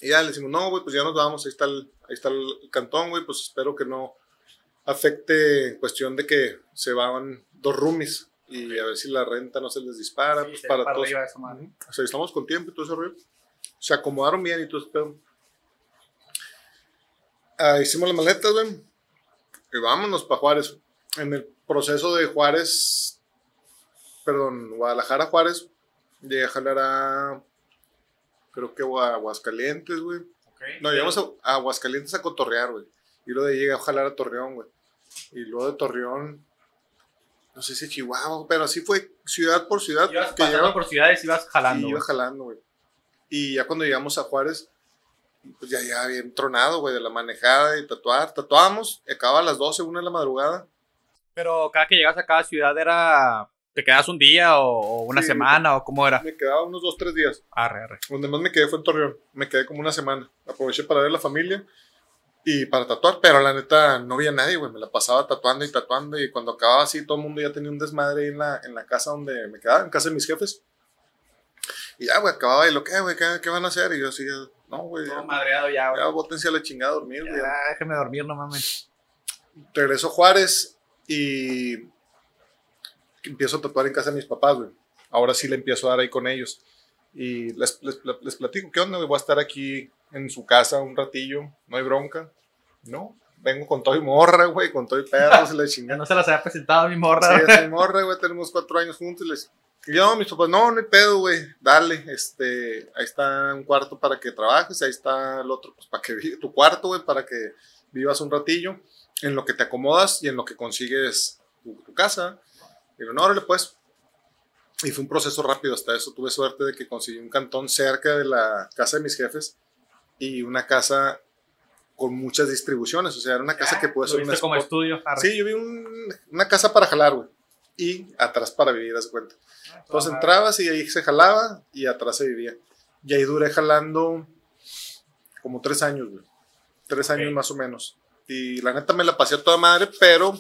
[SPEAKER 2] Y ya le decimos, no, güey, pues ya nos vamos, ahí está el, ahí está el cantón, güey, pues espero que no afecte en cuestión de que se van dos roomies y a ver si la renta no se les dispara, pues para, todos. Ujú. O sea, estamos con tiempo y todo ese rollo. Se acomodaron bien y todo ese pedo. Ah, hicimos las maletas, güey. Y vámonos para Juárez. En el proceso de Juárez, perdón, Guadalajara Juárez, llegué a jalar a, creo que a Aguascalientes, güey. No, llegamos a, a Aguascalientes a cotorrear, güey. Y luego de llegué a jalar a Torreón, güey. Y luego de Torreón, no sé si Chihuahua, pero así fue ciudad por ciudad.
[SPEAKER 1] Ibas
[SPEAKER 2] que
[SPEAKER 1] pasando
[SPEAKER 2] llegaba-
[SPEAKER 1] por ciudades y ibas jalando.
[SPEAKER 2] Sí, iba jalando, güey. Y ya cuando llegamos a Juárez, pues ya, ya bien tronado, güey, de la manejada y tatuar. Tatuábamos, y acababa a las 12, una de la madrugada.
[SPEAKER 1] Pero cada que llegas a cada ciudad era. ¿Te quedas un día o, o una
[SPEAKER 2] Sí.
[SPEAKER 1] semana o cómo era?
[SPEAKER 2] Me quedaba unos 2, 3 días.
[SPEAKER 1] Arre, arre.
[SPEAKER 2] Donde más me quedé fue en Torreón. Me quedé como una semana. Aproveché para ver la familia y para tatuar, pero la neta no había nadie, güey. Me la pasaba tatuando y tatuando y cuando acababa así, todo el mundo ya tenía un desmadre ahí en la, en la casa donde me quedaba, en casa de mis jefes. Y ya, güey, acababa y lo que, güey, ¿qué, qué van a hacer? Y yo así, no, güey, ya,
[SPEAKER 1] Todo madreado ya, güey.
[SPEAKER 2] ya bótense a la chingada a dormir, güey.
[SPEAKER 1] Ya, déjame dormir, no mames.
[SPEAKER 2] regreso a Juárez y empiezo a tatuar en casa de mis papás, güey. Ahora sí le empiezo a dar ahí con ellos. Y les, les, les platico, ¿qué onda? Voy a estar aquí en su casa un ratillo, no hay bronca. No, vengo con todo y morra, güey, con todo y perros y la chingada.
[SPEAKER 1] no se las había presentado a mi morra.
[SPEAKER 2] Sí, es mi morra, güey, tenemos cuatro años juntos. y Les... Y yo, mis papás, no, no hay pedo, güey, dale, este, ahí está un cuarto para que trabajes, ahí está el otro, pues para que vi- tu cuarto, güey, para que vivas un ratillo, en lo que te acomodas y en lo que consigues tu, tu casa. Y yo, no, órale, pues. Y fue un proceso rápido, hasta eso tuve suerte de que conseguí un cantón cerca de la casa de mis jefes y una casa con muchas distribuciones, o sea, era una casa que puede ser un
[SPEAKER 1] como estudio. arre.
[SPEAKER 2] Sí, yo vi un- una casa para jalar, güey. Y atrás para vivir, haz cuenta. Entonces
[SPEAKER 1] Ajá.
[SPEAKER 2] entrabas y ahí se jalaba y atrás se vivía. Y ahí duré jalando como tres años, güey. Tres años más o menos. Y la neta me la pasé a toda madre, pero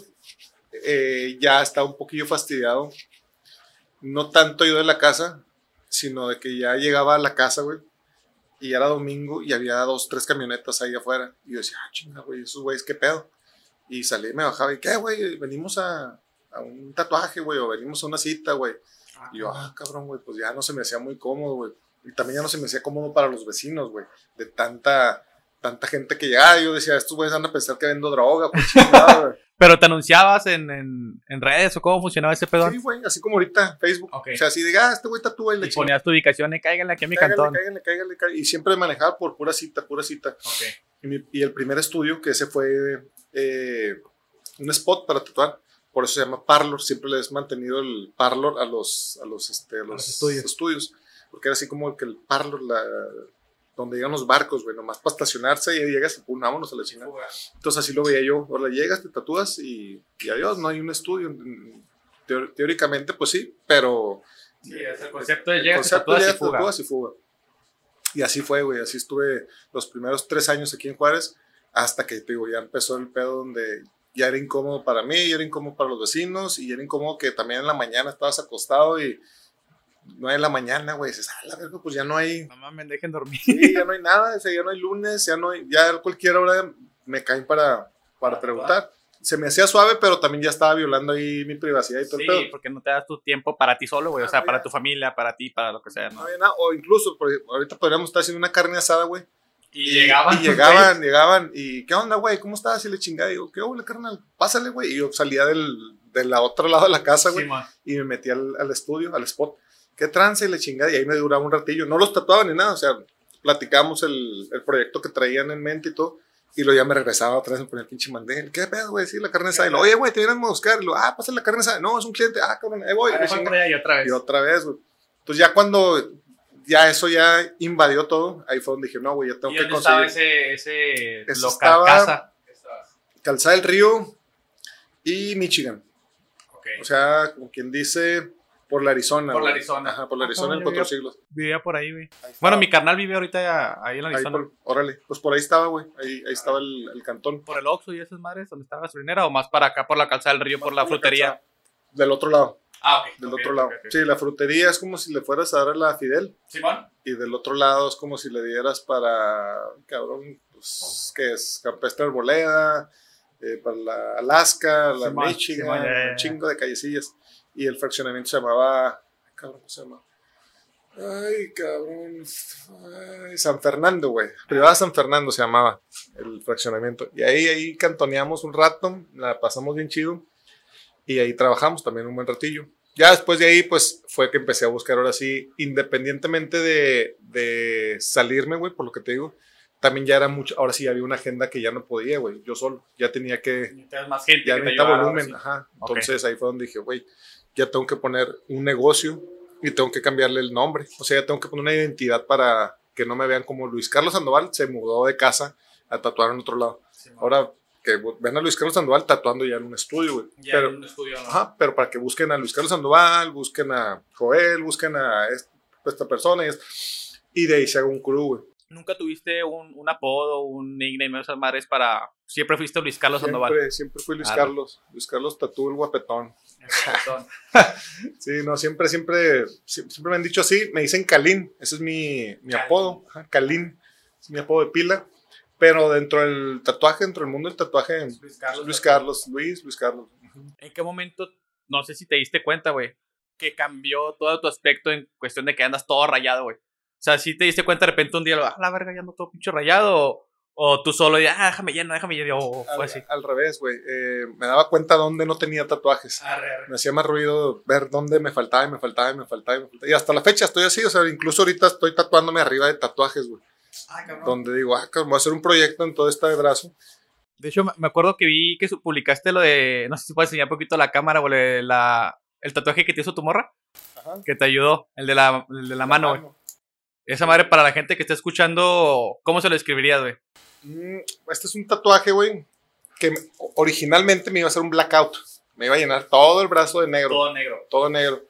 [SPEAKER 2] eh, ya estaba un poquillo fastidiado. No tanto yo de la casa, sino de que ya llegaba a la casa, güey. Y era domingo y había dos, tres camionetas ahí afuera. Y yo decía, ah, chinga, güey, esos güeyes, ¿qué pedo? Y salí y me bajaba y, ¿qué, güey? Venimos a, a un tatuaje, güey, o venimos a una cita, güey. Y yo, ah, cabrón, güey, pues ya no se me hacía muy cómodo, güey. Y también ya no se me hacía cómodo para los vecinos, güey. De tanta, tanta gente que llegaba. Yo decía, estos güeyes van a pensar que vendo droga, pues chingada, güey.
[SPEAKER 1] ¿Pero te anunciabas en, en, en redes o cómo funcionaba ese pedo?
[SPEAKER 2] Sí, güey, así como ahorita, Facebook.
[SPEAKER 1] Ok.
[SPEAKER 2] O sea, así de, ah, este güey tatúa y le
[SPEAKER 1] Y ponías tu ubicación y cáiganle aquí a mi
[SPEAKER 2] cáigale,
[SPEAKER 1] cantón.
[SPEAKER 2] cáigale, cáigale, cáigale. Y siempre manejaba por pura cita, pura cita.
[SPEAKER 1] Ok.
[SPEAKER 2] Y, mi- y el primer estudio, que ese fue eh, un spot para tatuar, por eso se llama Parlor. Siempre les he mantenido el Parlor a los, a los, este, a los,
[SPEAKER 1] estudios.
[SPEAKER 2] estudios. Porque era así como que el Parlor, la, donde llegan los barcos, güey, nomás para estacionarse y ahí llegas y pum, vámonos a la chingada. Entonces así lo veía yo. Ahora llegas, te tatúas y, y adiós, no hay un estudio. Teor- teóricamente, pues sí, pero
[SPEAKER 1] Sí, es el concepto de llegas,
[SPEAKER 2] concepto
[SPEAKER 1] tatúas
[SPEAKER 2] ya
[SPEAKER 1] y fuga.
[SPEAKER 2] tatúas y fuga. Y así fue, güey. Así estuve los primeros tres años aquí en Juárez, hasta que, te digo, ya empezó el pedo donde ya era incómodo para mí, ya era incómodo para los vecinos, y era incómodo que también en la mañana estabas acostado y no de la mañana, güey, dices, ah, la verga, pues ya no hay,
[SPEAKER 1] No mames, dejen dormir.
[SPEAKER 2] sí, ya no hay nada, ya no hay lunes, ya no hay, ya a cualquier hora me caen para, para preguntar. Se me hacía suave, pero también ya estaba violando ahí mi privacidad y todo.
[SPEAKER 1] Sí, porque no te das tu tiempo para ti solo, güey. O
[SPEAKER 2] Ah,
[SPEAKER 1] sea,
[SPEAKER 2] no,
[SPEAKER 1] para
[SPEAKER 2] ya.
[SPEAKER 1] tu familia, para ti, para lo que sea,
[SPEAKER 2] No
[SPEAKER 1] ¿no?
[SPEAKER 2] había nada, o incluso, ahorita podríamos estar haciendo una carne asada, güey.
[SPEAKER 1] Y, llegaban.
[SPEAKER 2] Y llegaban, llegaban. Y, ¿qué onda, güey? ¿Cómo estás? Y le chingaba. Digo, ¿qué onda, carnal? Pásale, güey. Y yo salía del, de la otro lado de la casa, güey.
[SPEAKER 1] Simón.
[SPEAKER 2] y me metí al, al estudio, al spot. ¿Qué trance? Y le chingada. Y ahí me duraba un ratillo. No los tatuaba ni nada. O sea, platicamos el, el proyecto que traían en mente y todo. Y luego ya me regresaba otra vez, me ponía el pinche mandel. ¿Qué pedo, güey? Sí, la carne asada. Y lo, oye, güey, te vienen a buscar. Y lo, ah, pásale la carne asada. No, es un cliente. Ah, cabrón, ahí voy. Y
[SPEAKER 1] y otra vez.
[SPEAKER 2] Y otra vez, güey. Entonces ya cuando ya eso ya invadió todo, ahí fue donde dije, no, güey, ya tengo
[SPEAKER 1] ¿Y
[SPEAKER 2] que
[SPEAKER 1] dónde estaba
[SPEAKER 2] conseguir
[SPEAKER 1] ese, ese
[SPEAKER 2] Eso
[SPEAKER 1] local casa?
[SPEAKER 2] Calzada del Río y Michigan.
[SPEAKER 1] Ok.
[SPEAKER 2] O sea, como quien dice, por la Arizona.
[SPEAKER 1] Por la. Arizona.
[SPEAKER 2] Ajá, por la
[SPEAKER 1] Ah,
[SPEAKER 2] Arizona en cuatro
[SPEAKER 1] vivía-
[SPEAKER 2] siglos.
[SPEAKER 1] Vivía por ahí, güey.
[SPEAKER 2] Ahí
[SPEAKER 1] Bueno,
[SPEAKER 2] estaba.
[SPEAKER 1] mi carnal vive ahorita ahí en
[SPEAKER 2] Ahí
[SPEAKER 1] Arizona.
[SPEAKER 2] por- órale, pues por ahí estaba, güey. Ahí, ahí estaba el, el cantón.
[SPEAKER 1] ¿Por el Oxxo y esas madres donde está la gasolinera o más para acá por la calzada del río, por la frutería?
[SPEAKER 2] calzada. Del otro lado,
[SPEAKER 1] Ah, ok.
[SPEAKER 2] del otro lado. Sí, la frutería es como si le fueras a dar a la Fidel.
[SPEAKER 1] Simón.
[SPEAKER 2] Y del otro lado es como si le dieras para, cabrón, pues, ¿qué es? Campestre Arboleda, eh, para la Alaska, la
[SPEAKER 1] Simón,
[SPEAKER 2] Michigan, un chingo de callecillas. Y el fraccionamiento se llamaba, cabrón, ¿cómo se llama? Ay, cabrón. Ay, San Fernando, güey. Privada San Fernando se llamaba el fraccionamiento. Y ahí, ahí cantoneamos un rato, la pasamos bien chido. Y ahí trabajamos también un buen ratillo. Ya después de ahí, pues fue que empecé a buscar ahora sí, independientemente de, de salirme, güey, por lo que te digo, también ya era mucho, ahora sí había una agenda que ya no podía, güey, yo solo, ya tenía que,
[SPEAKER 1] Necesitas más gente
[SPEAKER 2] ya
[SPEAKER 1] que te
[SPEAKER 2] necesitaba
[SPEAKER 1] ayudara,
[SPEAKER 2] volumen,
[SPEAKER 1] sí.
[SPEAKER 2] ajá. Entonces ahí fue donde dije, güey, ya tengo que poner un negocio y tengo que cambiarle el nombre, o sea, ya tengo que poner una identidad para que no me vean como Luis Carlos Sandoval se mudó de casa a tatuar en otro lado.
[SPEAKER 1] Simón.
[SPEAKER 2] Ahora que ven a Luis Carlos Sandoval tatuando ya en un estudio, güey.
[SPEAKER 1] Ya
[SPEAKER 2] Pero,
[SPEAKER 1] en un estudio, ¿no?
[SPEAKER 2] Ajá, pero para que busquen a Luis Carlos Sandoval, busquen a Joel, busquen a est- esta persona y, es- y de ahí se haga un crew, güey.
[SPEAKER 1] ¿Nunca tuviste un, un apodo, un nickname, esas madres para... Siempre fuiste Luis Carlos Sandoval.
[SPEAKER 2] Siempre, siempre fui Luis Carlos, Luis Carlos Tatú, el guapetón. Sí, no, siempre, siempre, sie- siempre me han dicho así, me dicen Calín, ese es mi, apodo, Calín, es mi apodo de pila, pero dentro del tatuaje, dentro del mundo del tatuaje,
[SPEAKER 1] Luis Carlos.
[SPEAKER 2] Luis Carlos, Luis, Luis Carlos.
[SPEAKER 1] ¿En qué momento, no sé si te diste cuenta, güey, que cambió todo tu aspecto en cuestión de que andas todo rayado, güey? O sea, si te diste cuenta de repente un día, ah, la verga, ya ando todo pinche rayado, o, tú solo, ya, ah, déjame lleno, déjame lleno, o fue
[SPEAKER 2] Al,
[SPEAKER 1] así.
[SPEAKER 2] al revés, güey, eh, me daba cuenta dónde no tenía tatuajes. me hacía más ruido ver dónde me faltaba y me faltaba y me faltaba y me faltaba. Y hasta la fecha estoy así, o sea, incluso ahorita estoy tatuándome arriba de tatuajes, güey. Donde digo, ah, cabrón, voy a hacer un proyecto en todo este brazo.
[SPEAKER 1] De hecho, me- acuerdo que vi que publicaste lo de, no sé si puedes enseñar un poquito la cámara, güey, la, el tatuaje que te hizo tu morra,
[SPEAKER 2] Ajá.
[SPEAKER 1] que te ayudó, el de la, el de la mano, güey. Esa madre para la gente que está escuchando, ¿cómo se lo escribirías, güey?
[SPEAKER 2] Mm, este es un tatuaje, güey, que me- originalmente me iba a hacer un blackout. Me iba a llenar todo el brazo de negro.
[SPEAKER 1] Todo negro.
[SPEAKER 2] todo negro.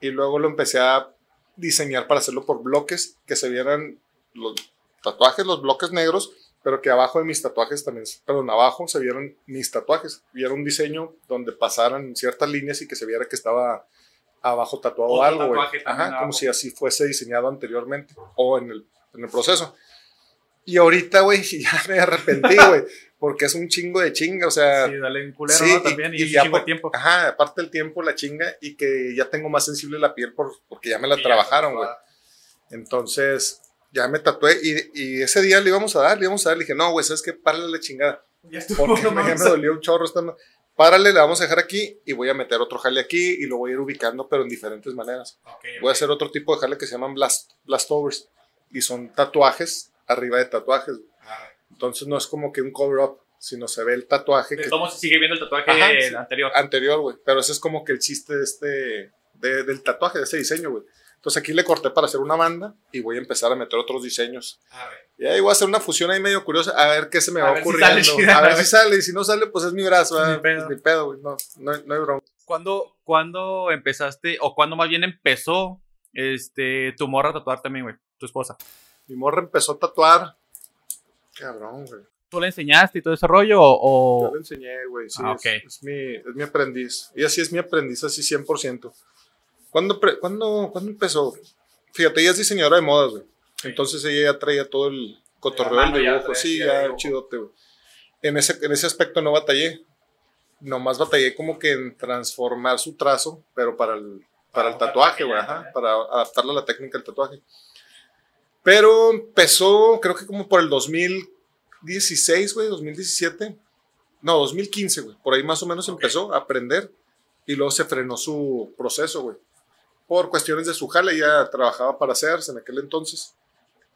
[SPEAKER 2] Y luego lo empecé a diseñar para hacerlo por bloques, que se vieran los tatuajes, los bloques negros, pero que abajo de mis tatuajes también, perdón, abajo se vieran mis tatuajes. Viera un diseño donde pasaran ciertas líneas y que se viera que estaba abajo tatuado algo, güey.
[SPEAKER 1] tatuaje
[SPEAKER 2] Ajá,
[SPEAKER 1] abajo.
[SPEAKER 2] como si así fuese diseñado anteriormente o en el, en el proceso. Y ahorita, güey, ya me arrepentí, güey, porque es un chingo de chinga, o sea.
[SPEAKER 1] Sí, dale un culero
[SPEAKER 2] sí,
[SPEAKER 1] ¿no? también y,
[SPEAKER 2] y
[SPEAKER 1] es
[SPEAKER 2] ya
[SPEAKER 1] chingo de tiempo.
[SPEAKER 2] Ajá, aparte el tiempo, la chinga, y que ya tengo más sensible la piel por, porque ya me la trabajaron, güey. Entonces, ya me tatué y, y ese día le íbamos a dar, le íbamos a dar, le dije, no, güey, ¿sabes qué? Párale la chingada.
[SPEAKER 1] Ya estuvo,
[SPEAKER 2] Porque
[SPEAKER 1] no
[SPEAKER 2] me, me dolió un chorro estando. Párale, le vamos a dejar aquí y voy a meter otro jale aquí y lo voy a ir ubicando, pero en diferentes maneras. Voy a hacer otro tipo de jale que se llaman blast, blast-overs y son tatuajes arriba de tatuajes.
[SPEAKER 1] Ah,
[SPEAKER 2] Entonces no es como que un cover-up, sino se ve el tatuaje
[SPEAKER 1] De
[SPEAKER 2] que
[SPEAKER 1] todos modos, se sigue viendo el tatuaje
[SPEAKER 2] Ajá,
[SPEAKER 1] el
[SPEAKER 2] sí.
[SPEAKER 1] anterior.
[SPEAKER 2] anterior, güey. Pero ese es como que el chiste de este, de- del tatuaje, de ese diseño, güey. Entonces aquí le corté para hacer una banda y voy a empezar a meter otros diseños. Y ahí voy a hacer una fusión ahí medio curiosa, a ver qué se me
[SPEAKER 1] A
[SPEAKER 2] va
[SPEAKER 1] si
[SPEAKER 2] ocurriendo. a ver si sale, y si no sale, pues es mi brazo, ah,
[SPEAKER 1] pedo.
[SPEAKER 2] pues ni pedo, güey. No, no, hay- no hay broma.
[SPEAKER 1] ¿Cuándo, ¿Cuándo empezaste, o cuándo más bien empezó este, tu morra a tatuar también, güey? Tu esposa.
[SPEAKER 2] Mi morra empezó a tatuar. Cabrón, güey.
[SPEAKER 1] ¿Tú le enseñaste y todo ese rollo? O,
[SPEAKER 2] Yo le enseñé, güey. Sí,
[SPEAKER 1] Ah,
[SPEAKER 2] es-
[SPEAKER 1] ok.
[SPEAKER 2] es, mi, es mi aprendiz. Ella sí es mi aprendiz, así 100%. ¿Cuándo, pre- cuándo, ¿Cuándo empezó? Fíjate, ella es diseñadora de modas, güey. Entonces ella ya traía todo el cotorreo del dibujo. Sí,
[SPEAKER 1] ya
[SPEAKER 2] ya, chidote, güey. En ese, en ese aspecto no batallé. Nomás batallé como que en transformar su trazo, pero para el, para
[SPEAKER 1] Para
[SPEAKER 2] el tatuaje, güey.
[SPEAKER 1] ¿no?
[SPEAKER 2] Para adaptarlo a la técnica del tatuaje. Pero empezó, creo que como por el 2016, güey, 2017. No, 2015, güey. Por ahí más o menos
[SPEAKER 1] Ok.
[SPEAKER 2] empezó a aprender y luego se frenó su proceso, güey. Por cuestiones de su jale, ya trabajaba para hacerse en aquel entonces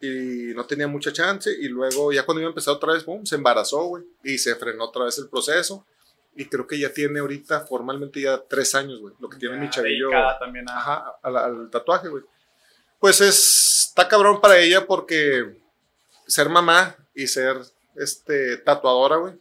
[SPEAKER 2] y no tenía mucha chance. Y luego, ya cuando iba a empezar otra vez, pum, se embarazó, güey, y se frenó otra vez el proceso. Y creo que ya tiene ahorita formalmente ya tres años, güey, lo que tiene mi
[SPEAKER 1] Ya,
[SPEAKER 2] chavillo
[SPEAKER 1] dedicada también a-
[SPEAKER 2] ajá, al, al tatuaje, güey. Pues es, está cabrón para ella porque ser mamá y ser este, tatuadora, güey,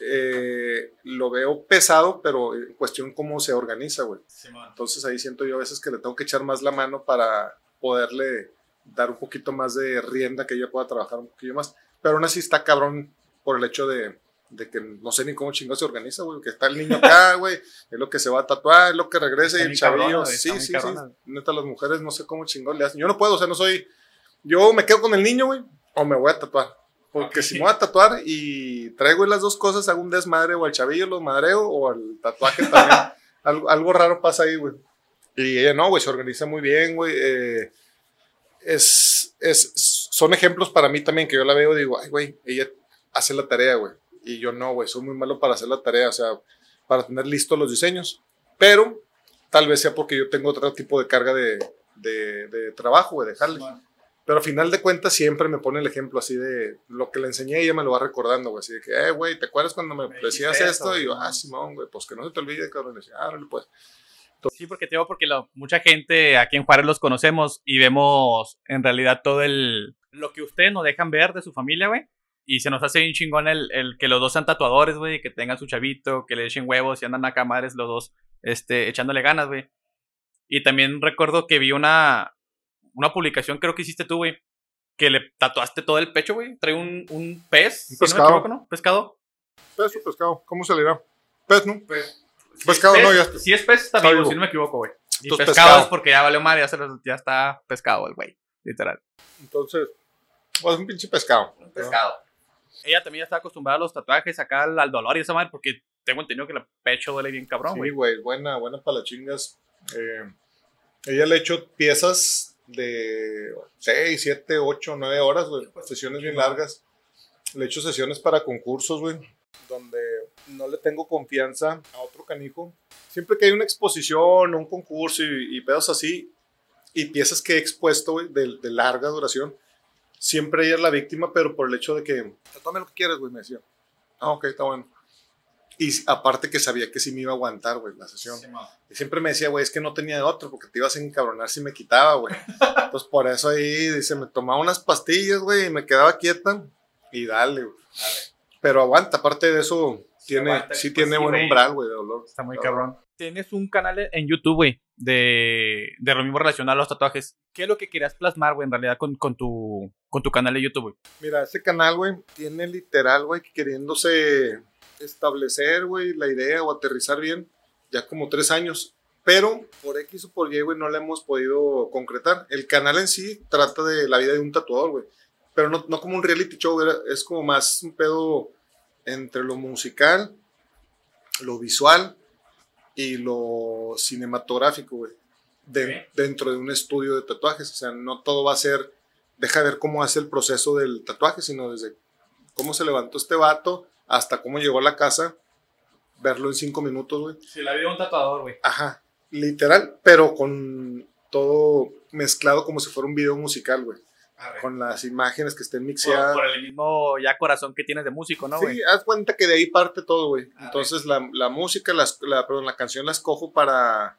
[SPEAKER 2] eh, lo veo pesado, pero en cuestión cómo se organiza, güey.
[SPEAKER 1] Simón.
[SPEAKER 2] Entonces ahí siento yo a veces que le tengo que echar más la mano para poderle dar un poquito más de rienda, que ella pueda trabajar un poquillo más. Pero aún así está cabrón por el hecho de, de que no sé ni cómo chingado se organiza, güey. Que está el niño acá, güey. Es lo que se va a tatuar, es lo que regresa y el chavillo.
[SPEAKER 1] cabrona,
[SPEAKER 2] sí, sí, sí. Neta, las mujeres no sé cómo chingón le hacen. Yo no puedo, o sea, no soy. Yo me quedo con el niño, güey, o me voy a tatuar. Porque
[SPEAKER 1] Ok.
[SPEAKER 2] si me voy a tatuar y traigo las dos cosas, hago un desmadre o al chavillo lo madreo o al tatuaje también. algo, algo raro pasa ahí, güey. Y ella no, güey, se organiza muy bien, güey. eh, es, es, son ejemplos para mí también que yo la veo y digo, ay, güey, ella hace la tarea, güey. Y yo no, güey, soy muy malo para hacer la tarea, o sea, para tener listos los diseños. Pero tal vez sea porque yo tengo otro tipo de carga de, de, de trabajo, güey, de jale.
[SPEAKER 1] Simón.
[SPEAKER 2] Pero al final de cuentas siempre me pone el ejemplo así de lo que le enseñé ella me lo va recordando, güey. Así de que, eh, güey, ¿te acuerdas cuando me,
[SPEAKER 1] Me
[SPEAKER 2] decías esto?
[SPEAKER 1] eso,
[SPEAKER 2] y yo, ah, Simón, güey, pues que no se te olvide, cabrón. Y decía, ah, órale, pues.
[SPEAKER 1] Sí, porque te digo, porque lo- mucha gente aquí en Juárez los conocemos y vemos en realidad todo el. lo que ustedes nos dejan ver de su familia, güey. Y se nos hace bien chingón el, el que los dos sean tatuadores, güey, que tengan su chavito, que le echen huevos y andan acá madres los dos, este, echándole ganas, güey. Y también recuerdo que vi una, una publicación, creo que hiciste tú, güey, que le tatuaste todo el pecho, güey. Trae un, un pez.
[SPEAKER 2] Un
[SPEAKER 1] si no me
[SPEAKER 2] pescado.
[SPEAKER 1] equivoco, ¿no? Pescado.
[SPEAKER 2] Pez o pescado, ¿cómo se le dirá? Pez, ¿no?
[SPEAKER 1] Si
[SPEAKER 2] Pescado,
[SPEAKER 1] es
[SPEAKER 2] no,
[SPEAKER 1] pez-
[SPEAKER 2] ya está.
[SPEAKER 1] Si es pez, está
[SPEAKER 2] Está
[SPEAKER 1] vivo,
[SPEAKER 2] vivo.
[SPEAKER 1] si no me equivoco, güey. Y
[SPEAKER 2] Entonces,
[SPEAKER 1] pescado,
[SPEAKER 2] pescado.
[SPEAKER 1] es porque ya valió madre, ya, se los- ya está pescado el güey, literal.
[SPEAKER 2] Entonces, pues un pinche pescado.
[SPEAKER 1] Pescado. Ella también ya está acostumbrada a los tatuajes, acá al, al dolor y esa madre, porque tengo entendido que el pecho duele bien cabrón,
[SPEAKER 2] Sí,
[SPEAKER 1] güey.
[SPEAKER 2] güey, buena, buena para las chingas. Eh, ella le echó piezas de 6, 7, 8, 9 horas, güey. Sesiones bien largas. Le echo sesiones para concursos, güey. Donde no le tengo confianza a otro canijo. Siempre que hay una exposición un concurso y, y pedos así, y piezas que he expuesto, güey, de, de larga duración, siempre ella es la víctima, pero por el hecho de que, tome lo que quieras, güey, me decía. Ah, ok, está bueno. Y aparte que sabía que sí me iba a aguantar, güey, la sesión. Y siempre me decía, güey, es que no tenía otro, porque te ibas a encabronar si me quitaba, güey. Entonces, por eso ahí, dice, me tomaba unas pastillas, güey, y me quedaba quieta, y dale, güey. Pero aguanta, aparte de eso, tiene,
[SPEAKER 1] aguanta,
[SPEAKER 2] sí
[SPEAKER 1] pues
[SPEAKER 2] tiene
[SPEAKER 1] sí,
[SPEAKER 2] buen umbral, güey, de dolor.
[SPEAKER 1] Está muy cabrón. Tienes un canal en YouTube, güey, de, de lo mismo relacionado a los tatuajes. ¿Qué es lo que querías plasmar, güey, en realidad con, con, tu, con tu canal de YouTube, güey?
[SPEAKER 2] Mira, este canal, güey, tiene literal, güey, que queriéndose establecer, güey, la idea o aterrizar bien, ya como tres años. Pero por X o por Y, güey, no la hemos podido concretar. El canal en sí trata de la vida de un tatuador, güey. Pero no, no como un reality show, güey, es como más un pedo entre lo musical, lo visual y lo cinematográfico, güey. de- dentro de un estudio de tatuajes. O sea, no todo va a ser, deja ver cómo hace el proceso del tatuaje, sino desde cómo se levantó este vato hasta cómo llegó a la casa, verlo en cinco minutos, güey.
[SPEAKER 1] Sí, la de un tatuador, güey.
[SPEAKER 2] Ajá, literal, pero con todo mezclado como si fuera un video musical, güey. Con las imágenes que estén
[SPEAKER 1] Por,
[SPEAKER 2] mixeadas.
[SPEAKER 1] por el mismo ya corazón que tienes de músico, ¿no, güey?
[SPEAKER 2] Sí, haz cuenta que de ahí parte todo, güey. Entonces la, la música, las- la, perdón, la canción la escojo para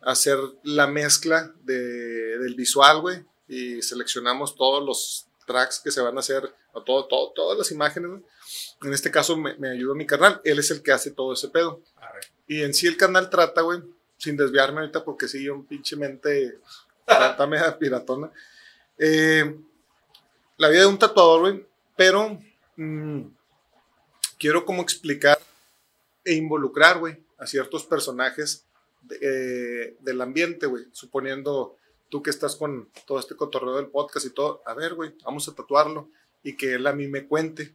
[SPEAKER 2] hacer la mezcla de, del visual, güey. Y seleccionamos todos los tracks que se van a hacer, o todo, todo, todas las imágenes, güey. En este caso me, me ayudó mi carnal, él es el que hace todo ese pedo.
[SPEAKER 1] Arre.
[SPEAKER 2] Y en sí el canal trata, güey, sin desviarme ahorita porque sí, yo pinche mente está media piratona. Eh, la vida de un tatuador, güey, pero mm, quiero como explicar e involucrar, güey, a ciertos personajes eh, del ambiente, güey, suponiendo tú que estás con todo este cotorreo del podcast y todo, a ver, güey, vamos a tatuarlo y que él a mí me cuente,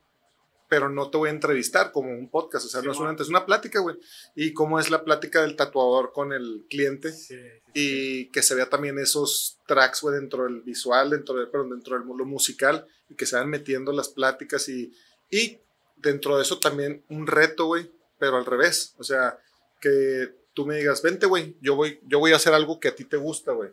[SPEAKER 2] pero no te voy a entrevistar como un podcast, o sea, no es una, es una plática, güey, y cómo es la plática del tatuador con el cliente
[SPEAKER 1] Sí, sí, sí.
[SPEAKER 2] y que se vea también esos tracks, güey, dentro del visual, dentro, de, perdón, dentro del lo musical, y que se van metiendo las pláticas y, y dentro de eso también un reto, güey, pero al revés, o sea, que tú me digas, vente, güey, yo voy, yo voy a hacer algo que a ti te gusta, güey.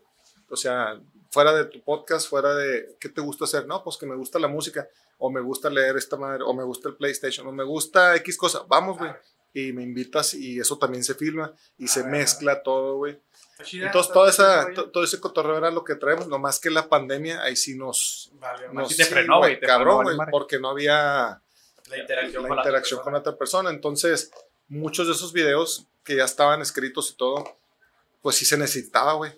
[SPEAKER 2] O sea, fuera de tu podcast, fuera de, ¿qué te gusta hacer? No, pues que me gusta la música, o me gusta leer esta madre, o me gusta el PlayStation, o me gusta X cosa, vamos, güey. Y me invitas y eso también se filma y se mezcla todo, güey. Entonces, toda esa, todo ese cotorreo era lo que traemos, nomás que la pandemia ahí sí nos.
[SPEAKER 1] Vale,
[SPEAKER 2] nos
[SPEAKER 1] sí te frenó, güey.
[SPEAKER 2] Cabrón, güey, porque no había
[SPEAKER 1] La interacción,
[SPEAKER 2] la
[SPEAKER 1] con,
[SPEAKER 2] interacción
[SPEAKER 1] la
[SPEAKER 2] con
[SPEAKER 1] otra
[SPEAKER 2] otra persona. Entonces, muchos de esos videos que ya estaban escritos y todo, pues sí se necesitaba, güey.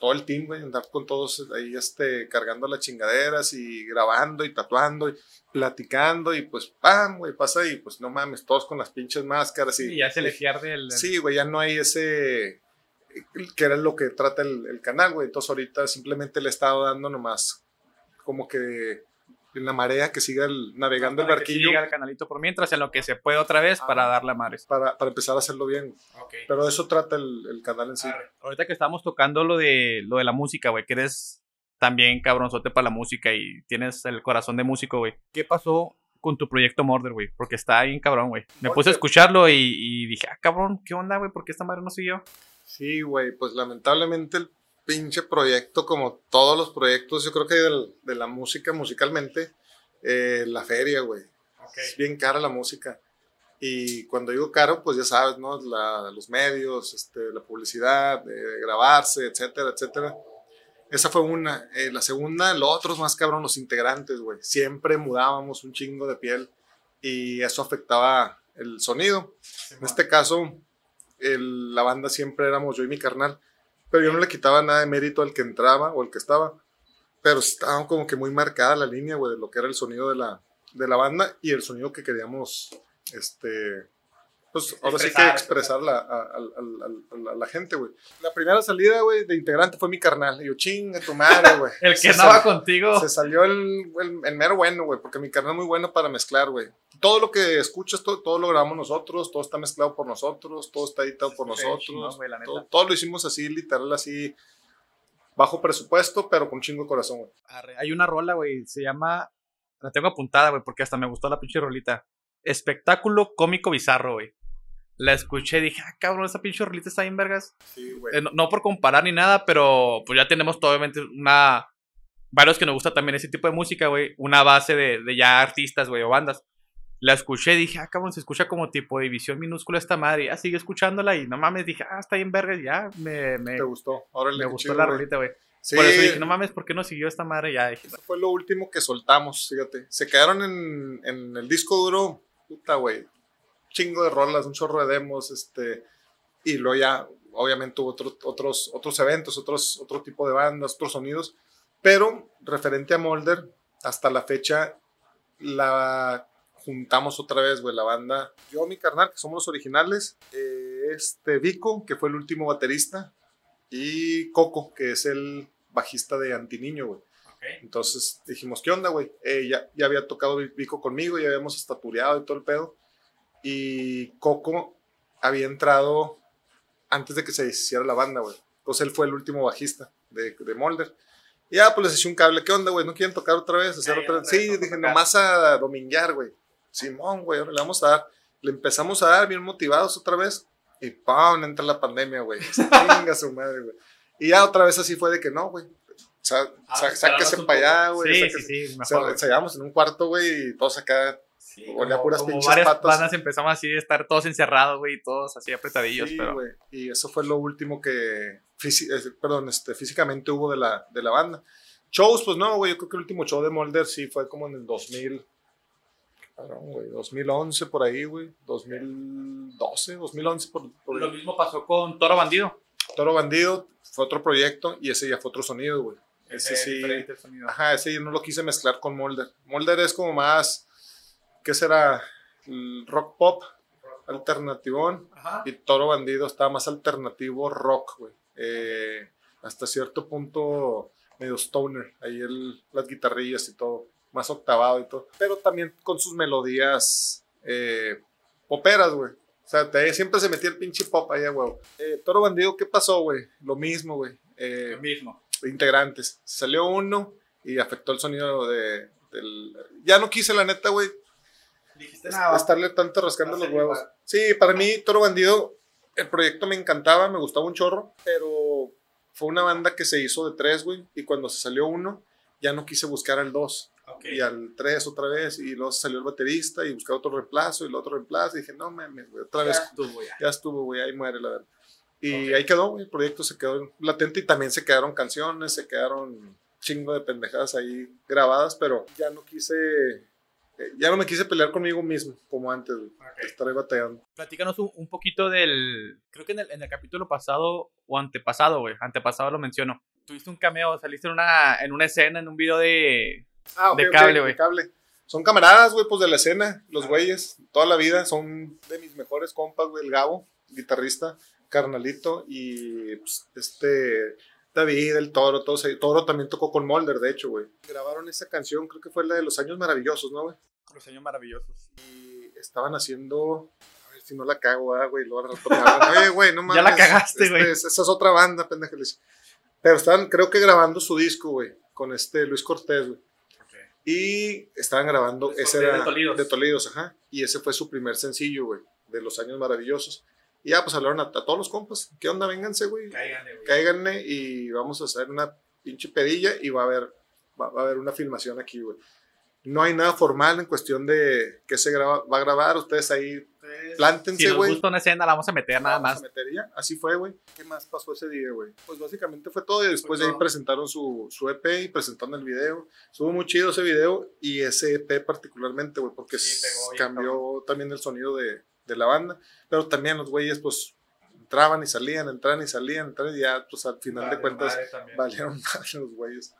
[SPEAKER 2] Todo el team, güey, andar con todos ahí este, cargando las chingaderas y grabando y tatuando y platicando y pues, pam, güey, pasa y pues no mames, todos con las pinches máscaras y,
[SPEAKER 1] Sí, ya se le pierde el.
[SPEAKER 2] Sí, güey, ya no hay ese que era lo que trata el, el canal, güey. Entonces ahorita simplemente le he estado dando nomás como que en la marea que siga el- navegando el
[SPEAKER 1] para que
[SPEAKER 2] barquillo
[SPEAKER 1] llegue al canalito por mientras, en lo que se puede otra vez para
[SPEAKER 2] Ah.
[SPEAKER 1] darle a madres.
[SPEAKER 2] para, para empezar a hacerlo bien.
[SPEAKER 1] Ok.
[SPEAKER 2] Pero de eso trata el, el canal en sí.
[SPEAKER 1] Arre. Ahorita que estábamos tocando lo de lo de la música, güey, que eres también cabronzote para la música y tienes el corazón de músico, güey. ¿Qué pasó con tu proyecto Murder, güey? Porque está bien cabrón, güey. Me puse a escucharlo y, y dije, ah, cabrón, ¿qué onda, güey? ¿Por qué esta madre no siguió?
[SPEAKER 2] Sí, güey, pues lamentablemente el pinche proyecto, como todos los proyectos, yo creo que del- de la música musicalmente, eh, la feria, güey. Es bien cara la música. Y cuando digo caro, pues ya sabes, ¿no? La- los medios, este, la publicidad, de grabarse, etcétera, etcétera. Esa fue una. Eh, la segunda, lo otro es más cabrón, los integrantes, güey. Siempre mudábamos un chingo de piel y eso afectaba el sonido. En este caso, el- la banda siempre éramos yo y mi carnal, pero yo no le quitaba nada de mérito al que entraba o al que estaba, pero estaba como que muy marcada la línea, güey, de lo que era el sonido de la, de la banda y el sonido que queríamos, este, pues ahora sí que
[SPEAKER 1] Expresar.
[SPEAKER 2] expresar la- a, a- a- la gente, güey. La primera salida, güey, de integrante fue mi carnal, y yo, chinga tu madre, güey.
[SPEAKER 1] El que
[SPEAKER 2] sal-
[SPEAKER 1] contigo.
[SPEAKER 2] se salió el, el, el mero bueno, güey, porque mi carnal es muy bueno para mezclar, güey. Todo lo que escuchas, todo, todo lo grabamos nosotros, todo está mezclado por nosotros, todo está editado por nosotros.
[SPEAKER 1] güey,
[SPEAKER 2] todo, todo lo hicimos así, literal, así, bajo presupuesto, pero con chingo de corazón, güey.
[SPEAKER 1] Hay una rola, güey, se llama. La tengo apuntada, güey, porque hasta me gustó la pinche rolita. Espectáculo cómico bizarro, güy. La escuché y dije, ah, cabrón, esa pinche rolita está bien, vergas.
[SPEAKER 2] Sí, güey.
[SPEAKER 1] Eh, no, no por comparar ni nada, pero pues ya tenemos obviamente una. Varios que nos gusta también ese tipo de música, güey. Una base de, de ya artistas, güey, o bandas. La escuché y dije, ah, cabrón, se escucha como tipo división minúscula esta madre. Y ya sigue escuchándola y no mames, dije, ah, está bien, vergas, ya. Me, me,
[SPEAKER 2] ¿Te gustó? Ahora
[SPEAKER 1] me gustó la rolita, güey.
[SPEAKER 2] Sí,
[SPEAKER 1] Por eso dije, no mames, ¿por qué no siguió esta madre? Ya dije,
[SPEAKER 2] eso fue lo último que soltamos, fíjate. Se quedaron en, en el disco duro, puta, güey. Chingo de rolas, un chorro de demos, este. Y luego ya, obviamente, hubo otro- otros, otros eventos, otros, otro tipo de bandas, otros sonidos. Pero, referente a Molder, hasta la fecha, la juntamos otra vez, güey, la banda. Yo, mi carnal, que somos los originales, eh, este Vico, que fue el último baterista, y Coco, que es el bajista de Antiniño, güey.
[SPEAKER 1] Ok.
[SPEAKER 2] Entonces dijimos, ¿qué onda, güey? Eh, ya, ya había tocado Vico conmigo, ya habíamos estatureado y todo el pedo. Y Coco había entrado antes de que se hiciera la banda, güey. Entonces él fue el último bajista de, de Molder. Y ya, pues les eché un cable. ¿Qué onda, güey? ¿No quieren tocar otra vez? Hacer
[SPEAKER 1] Ya,
[SPEAKER 2] otra vez? Sí, dije,
[SPEAKER 1] tocar.
[SPEAKER 2] nomás a dominguear, güey. Simón, güey, ahora le vamos a dar. Le empezamos a dar bien motivados otra vez. Y ¡pam! Entra la pandemia, güey. Chinga su madre, güey. Y ya otra vez así fue de que no, güey.
[SPEAKER 1] Ah,
[SPEAKER 2] sáquese para allá, güey.
[SPEAKER 1] Sí, sí, sí,
[SPEAKER 2] o
[SPEAKER 1] mejor.
[SPEAKER 2] sea,
[SPEAKER 1] güey.
[SPEAKER 2] ensayábamos en un cuarto, güey, y todos acá.
[SPEAKER 1] Sí,
[SPEAKER 2] olía
[SPEAKER 1] como-
[SPEAKER 2] puras
[SPEAKER 1] como
[SPEAKER 2] pinches
[SPEAKER 1] varias
[SPEAKER 2] patas.
[SPEAKER 1] bandas empezamos así de estar todos encerrados, güey, y todos así apretadillos,
[SPEAKER 2] Sí,
[SPEAKER 1] pero...
[SPEAKER 2] Y eso fue lo último que, perdón, este, físicamente hubo de la, de la banda. Shows, pues no, güey, yo creo que el último show de Molder sí fue como en el 2000, cabrón, güey, 2011 por ahí, güey, 2012, 2011 por, por
[SPEAKER 1] Lo
[SPEAKER 2] ahí.
[SPEAKER 1] mismo pasó con Toro Bandido.
[SPEAKER 2] Toro Bandido fue otro proyecto y ese ya fue otro sonido, güey. Ese sí, ajá, ese yo no lo quise mezclar con Molder. Molder es como más, ¿qué será? El rock pop, alternativón.
[SPEAKER 1] Ajá.
[SPEAKER 2] Y Toro Bandido estaba más alternativo rock, güey. Eh, hasta cierto punto medio stoner. Ahí el, las guitarrillas y todo. Más octavado y todo. Pero también con sus melodías eh, poperas, güey. O sea, te- siempre se metía el pinche pop ahí, güey. Eh, Toro Bandido, ¿qué pasó, güey? Lo mismo, güey. Eh,
[SPEAKER 1] Lo mismo.
[SPEAKER 2] integrantes. Salió uno y afectó el sonido de, del... Ya no quise, la neta, güey,
[SPEAKER 1] Dijiste
[SPEAKER 2] estarle tanto rascando los huevos.
[SPEAKER 1] igual.
[SPEAKER 2] Sí, para mí, Toro Bandido, el proyecto me encantaba, me gustaba un chorro, pero fue una banda que se hizo de tres, güey, y cuando se salió uno, ya no quise buscar al dos,
[SPEAKER 1] Ok.
[SPEAKER 2] y al tres otra vez, y luego salió el baterista, y buscaba otro reemplazo, y el otro reemplazo, y dije, no mames, güey, otra
[SPEAKER 1] Ya
[SPEAKER 2] vez,
[SPEAKER 1] estuvo ya.
[SPEAKER 2] ya estuvo, güey, ahí muere, la verdad. Y
[SPEAKER 1] Ok.
[SPEAKER 2] ahí quedó, güey, el proyecto se quedó latente, y también se quedaron canciones, se quedaron chingo de pendejadas ahí grabadas, pero ya no quise... Ya no me quise pelear conmigo mismo, como antes, güey. Estaré batallando.
[SPEAKER 1] Platícanos un, un poquito del. Creo que en el, en el capítulo pasado o antepasado, güey. Antepasado lo menciono. Tuviste un cameo, saliste en una, en una escena, en un video de.
[SPEAKER 2] Ah,
[SPEAKER 1] De cable, güey.
[SPEAKER 2] Son camaradas, güey, pues de la escena, los güeyes, toda la vida. Son de mis mejores compas, güey, el Gabo, guitarrista, carnalito, y pues, este, David, el Toro, todos ahí. Toro también tocó con Molder, de hecho, güey. Grabaron esa canción, creo que fue la de Los Años Maravillosos, ¿no, güey?
[SPEAKER 1] Los años maravillosos.
[SPEAKER 2] Y estaban haciendo, a ver si no la cago, ah, güey, luego Oye, güey, no mames.
[SPEAKER 1] Ya la cagaste,
[SPEAKER 2] este,
[SPEAKER 1] güey.
[SPEAKER 2] Esa es otra banda, pendeja. les- Pero estaban, creo que grabando su disco, güey, con este Luis Cortés, güey. Y estaban grabando,
[SPEAKER 1] Luis
[SPEAKER 2] ese
[SPEAKER 1] Cortés
[SPEAKER 2] era
[SPEAKER 1] de Tolidos.
[SPEAKER 2] de Tolidos, ajá. Y ese fue su primer sencillo, güey, de los años maravillosos. Y ya, pues hablaron a, a todos los compas. ¿Qué onda? Vénganse, güey.
[SPEAKER 1] Cáiganle, güey.
[SPEAKER 2] Cáiganle y vamos a hacer una pinche pedilla y va a haber, va, va a haber una filmación aquí, güey. No hay nada formal en cuestión de qué se graba, va a grabar. Ustedes ahí plántense,
[SPEAKER 1] Si nos
[SPEAKER 2] güey.
[SPEAKER 1] gusta una escena, la vamos a meter nada más.
[SPEAKER 2] meter y ya. Así fue, güey. ¿Qué más pasó ese día, güey? Pues básicamente fue todo y después
[SPEAKER 1] Fue
[SPEAKER 2] de ahí presentaron su, su EP y presentaron el video. Estuvo muy chido ese video y ese EP particularmente, güey, porque
[SPEAKER 1] Sí, pegó
[SPEAKER 2] cambió también el sonido de, de la banda. Pero también los güeyes, pues, entraban y salían, entraban y salían, entraban y ya, pues, al final de cuentas, valieron madre los güeyes.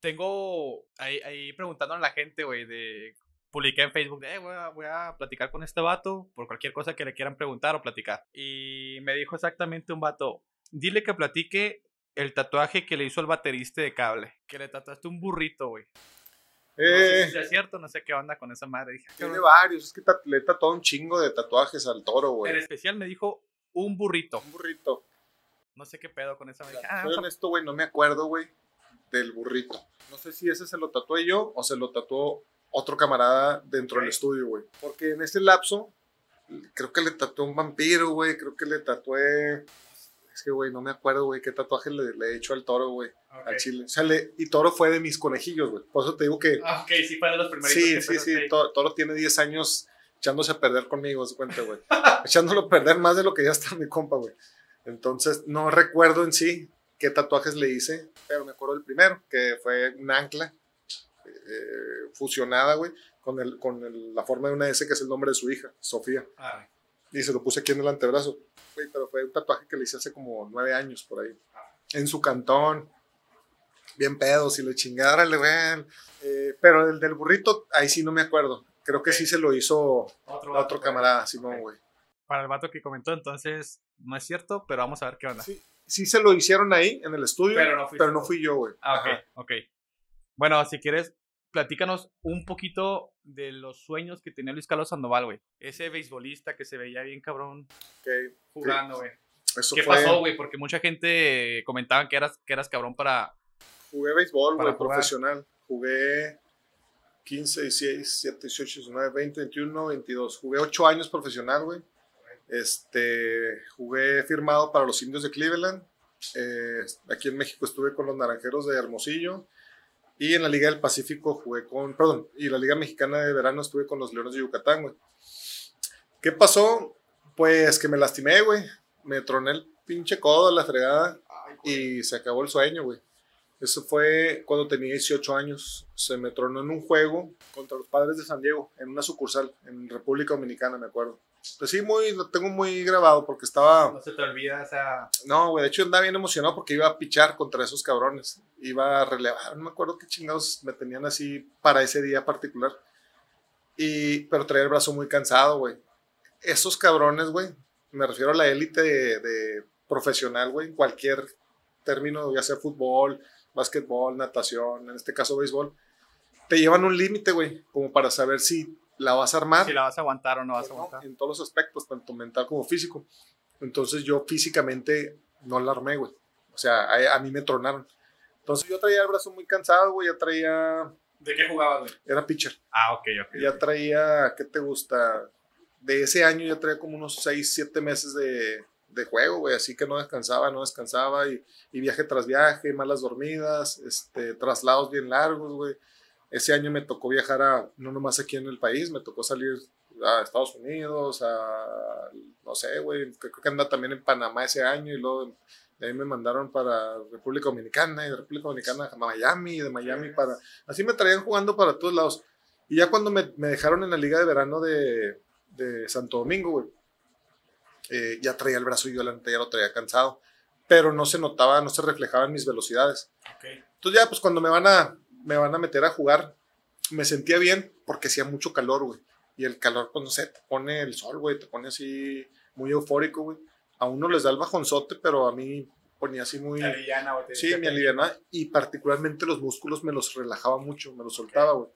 [SPEAKER 1] Tengo ahí, ahí preguntando a la gente, güey, de. Publiqué en Facebook, eh, voy, a, voy a platicar con este vato por cualquier cosa que le quieran preguntar o platicar. Y me dijo exactamente un vato, dile que platique el tatuaje que le hizo el baterista de cable. Que le tatuaste un burrito, güey. No sé
[SPEAKER 2] Eh,
[SPEAKER 1] si sea cierto, no sé qué onda con esa madre. Dije, "Ah,
[SPEAKER 2] tiene
[SPEAKER 1] cabrón".
[SPEAKER 2] varios, es que le tatuado un chingo de tatuajes al toro,
[SPEAKER 1] En
[SPEAKER 2] güey.
[SPEAKER 1] especial me dijo un burrito.
[SPEAKER 2] Un burrito.
[SPEAKER 1] No sé qué pedo con esa. Me dije, ah,
[SPEAKER 2] Soy honesto, güey, no me acuerdo, güey, del burrito. No sé si ese se lo tatué yo o se lo tatuó otro camarada dentro del
[SPEAKER 1] Ok.
[SPEAKER 2] estudio, güey. Porque en ese lapso, creo que le tatué un vampiro, güey, creo que le tatué... Es que, güey, no me acuerdo, güey, qué tatuaje le, le he hecho al toro, güey,
[SPEAKER 1] Ok.
[SPEAKER 2] al chile. O sea, le- y toro fue de mis conejillos, güey. Por eso te digo que...
[SPEAKER 1] Ah, ok, sí, fue de los primeritos.
[SPEAKER 2] Sí, sí, sí,
[SPEAKER 1] empezaste.
[SPEAKER 2] to- Toro tiene 10 años echándose a perder conmigo, se cuenta, güey. Echándolo a perder más de lo que ya está mi compa, güey. Entonces, no recuerdo en sí qué tatuajes le hice, pero me acuerdo del primero, que fue un ancla eh, fusionada, güey, con, el, con el- la forma de una S, que es el nombre de su hija, Sofía.
[SPEAKER 1] Ah,
[SPEAKER 2] Y se lo puse aquí en el antebrazo. Güey, pero fue un tatuaje que le hice hace como nueve años por ahí. En su cantón. Bien pedos y le chingara, güey. Eh, pero el del burrito, ahí sí no me acuerdo. Creo que sí se lo hizo
[SPEAKER 1] otro,
[SPEAKER 2] otro camarada, Simón, güey.
[SPEAKER 1] para el vato que comentó, entonces no es cierto, pero vamos a ver qué onda.
[SPEAKER 2] Sí, sí se lo hicieron ahí en el estudio,
[SPEAKER 1] Pero no
[SPEAKER 2] fui yo, güey.
[SPEAKER 1] Ah, ok,
[SPEAKER 2] Ajá.
[SPEAKER 1] ok. Bueno, si quieres, platícanos un poquito de los sueños que tenía Luis Carlos Sandoval, güey. Ese beisbolista que se veía bien cabrón
[SPEAKER 2] Ok.
[SPEAKER 1] jugando, güey. ¿Qué
[SPEAKER 2] fue,
[SPEAKER 1] pasó, güey? Porque mucha gente comentaba que eras, que eras cabrón para...
[SPEAKER 2] Jugué béisbol, güey, profesional. Jugué 15, 16, 17, 18, 19, 20, 21, 22. Jugué 8 años profesional, güey. Este, jugué firmado para los indios de Cleveland. Eh, aquí en México estuve con los naranjeros de Hermosillo. Y en la Liga del Pacífico jugué con, perdón, y la Liga Mexicana de Verano estuve con los Leones de Yucatán, güey. ¿Qué pasó? Pues que me lastimé, güey. Me troné el pinche codo a la fregada y se acabó el sueño, güey. Eso fue cuando tenía 18 años. Se me tronó en un juego contra los padres de San Diego, en una sucursal, en República Dominicana, me acuerdo. Pues sí, muy, lo tengo muy grabado porque estaba...
[SPEAKER 1] No se te olvida esa...
[SPEAKER 2] No, güey, de hecho andaba bien emocionado porque iba a pichar contra esos cabrones. Iba a relevar, no me acuerdo qué chingados me tenían así para ese día particular. Y, pero traía el brazo muy cansado, güey. Esos cabrones, güey, me refiero a la élite de, de profesional, güey, en cualquier término, ya sea fútbol, básquetbol, natación, en este caso béisbol, te llevan un límite, güey, como para saber si la vas a armar
[SPEAKER 1] Si la vas a aguantar o no vas a
[SPEAKER 2] ¿no?
[SPEAKER 1] aguantar.
[SPEAKER 2] en todos los aspectos, tanto mental como físico. Entonces yo físicamente no la armé, güey. O sea, a, a mí me tronaron. Entonces yo traía el brazo muy cansado, güey. Ya traía,
[SPEAKER 1] ¿De qué jugabas, güey?
[SPEAKER 2] era pitcher.
[SPEAKER 1] Ah, ok, ok.
[SPEAKER 2] Ya
[SPEAKER 1] ok.
[SPEAKER 2] traía, ¿qué te gusta? De ese año ya traía como unos 6, 7 meses de, de juego, güey. Así que no descansaba, no descansaba. Y, y viaje tras viaje, malas dormidas, este, traslados bien largos, güey. Ese año me tocó viajar a, no nomás aquí en el país, me tocó salir a Estados Unidos, a, no sé, güey, creo que anda también en Panamá ese año y luego de ahí me mandaron para República Dominicana y de República Dominicana a Miami y de Miami para, así me traían jugando para todos lados. Y ya cuando me, me dejaron en la liga de verano de, de Santo Domingo, güey, eh, ya traía el brazo y yo la neta ya lo traía cansado, pero no se notaba, no se reflejaban mis velocidades.
[SPEAKER 1] Ok.
[SPEAKER 2] Entonces ya, pues cuando me van a, me van a meter a jugar, me sentía bien porque hacía mucho calor, güey. Y el calor, pues no sé, te pone el sol, güey, te pone así muy eufórico, güey. A uno les da el bajonzote, pero a mí ponía así muy...
[SPEAKER 1] Aliviana, te-
[SPEAKER 2] Sí, me alivianaba y particularmente los músculos me los relajaba mucho, me los soltaba, güey.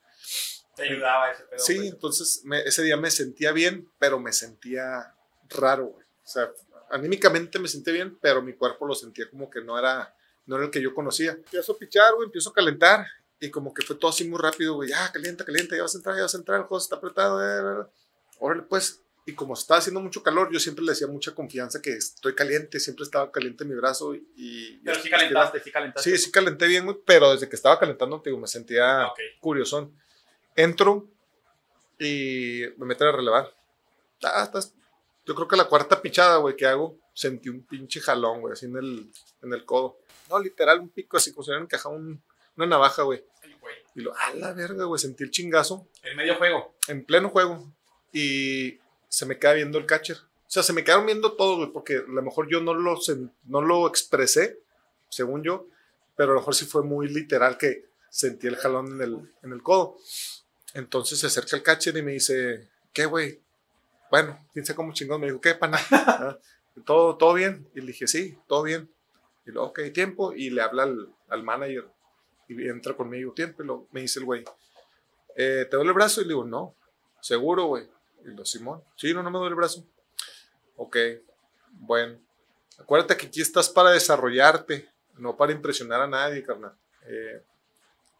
[SPEAKER 1] Te ayudaba ese pedo.
[SPEAKER 2] Sí,
[SPEAKER 1] pues.
[SPEAKER 2] entonces me- ese día me sentía bien, pero me sentía raro, güey. O sea, anímicamente me sentía bien, pero mi cuerpo lo sentía como que no era, no era el que yo conocía. Empiezo a pichar, güey, empiezo a calentar y como que fue todo así muy rápido, güey. Ya, calienta, calienta, ya vas a entrar, ya vas a entrar, el juego está apretado. eh. Órale, pues. Y como estaba haciendo mucho calor, yo siempre le decía mucha confianza que estoy caliente, siempre estaba caliente mi brazo y... y-
[SPEAKER 1] Pero sí calentaste, sí calentaste.
[SPEAKER 2] Sí, sí calenté bien, güey, pero desde que estaba calentando, digo, me sentía
[SPEAKER 1] Ah, ok.
[SPEAKER 2] curiosón. Entro y me meten a relevar. Ah, estás- Yo creo que la cuarta pichada, güey, que hago, sentí un pinche jalón, güey, así en el, en el codo. No, literal, un pico, así como si hubieran encajado un- una navaja, güey. Y lo, a la verga, güey, sentí el chingazo
[SPEAKER 1] En medio juego.
[SPEAKER 2] en pleno juego y se me queda viendo el catcher. O sea, se me quedaron viendo todo, güey, porque a lo mejor yo no lo, no lo expresé, según yo, pero a lo mejor sí fue muy literal que sentí el jalón en el, en el codo. Entonces se acerca el catcher y me dice, ¿qué, güey? Bueno, quién sabe cómo chingón. Me dijo, ¿qué, pana? Ah, ¿Todo, ¿Todo bien? Y le dije, sí, todo bien. Y luego, ok, tiempo. Y le habla al, al manager y entra conmigo, tiempo. Y me dice el güey, "Eh, ¿te duele el brazo? Y le digo, no, seguro, güey. Y lo, Simón, sí, no, no me duele el brazo. Ok, bueno. Acuérdate que aquí estás para desarrollarte, no para impresionar a nadie, carnal. Eh,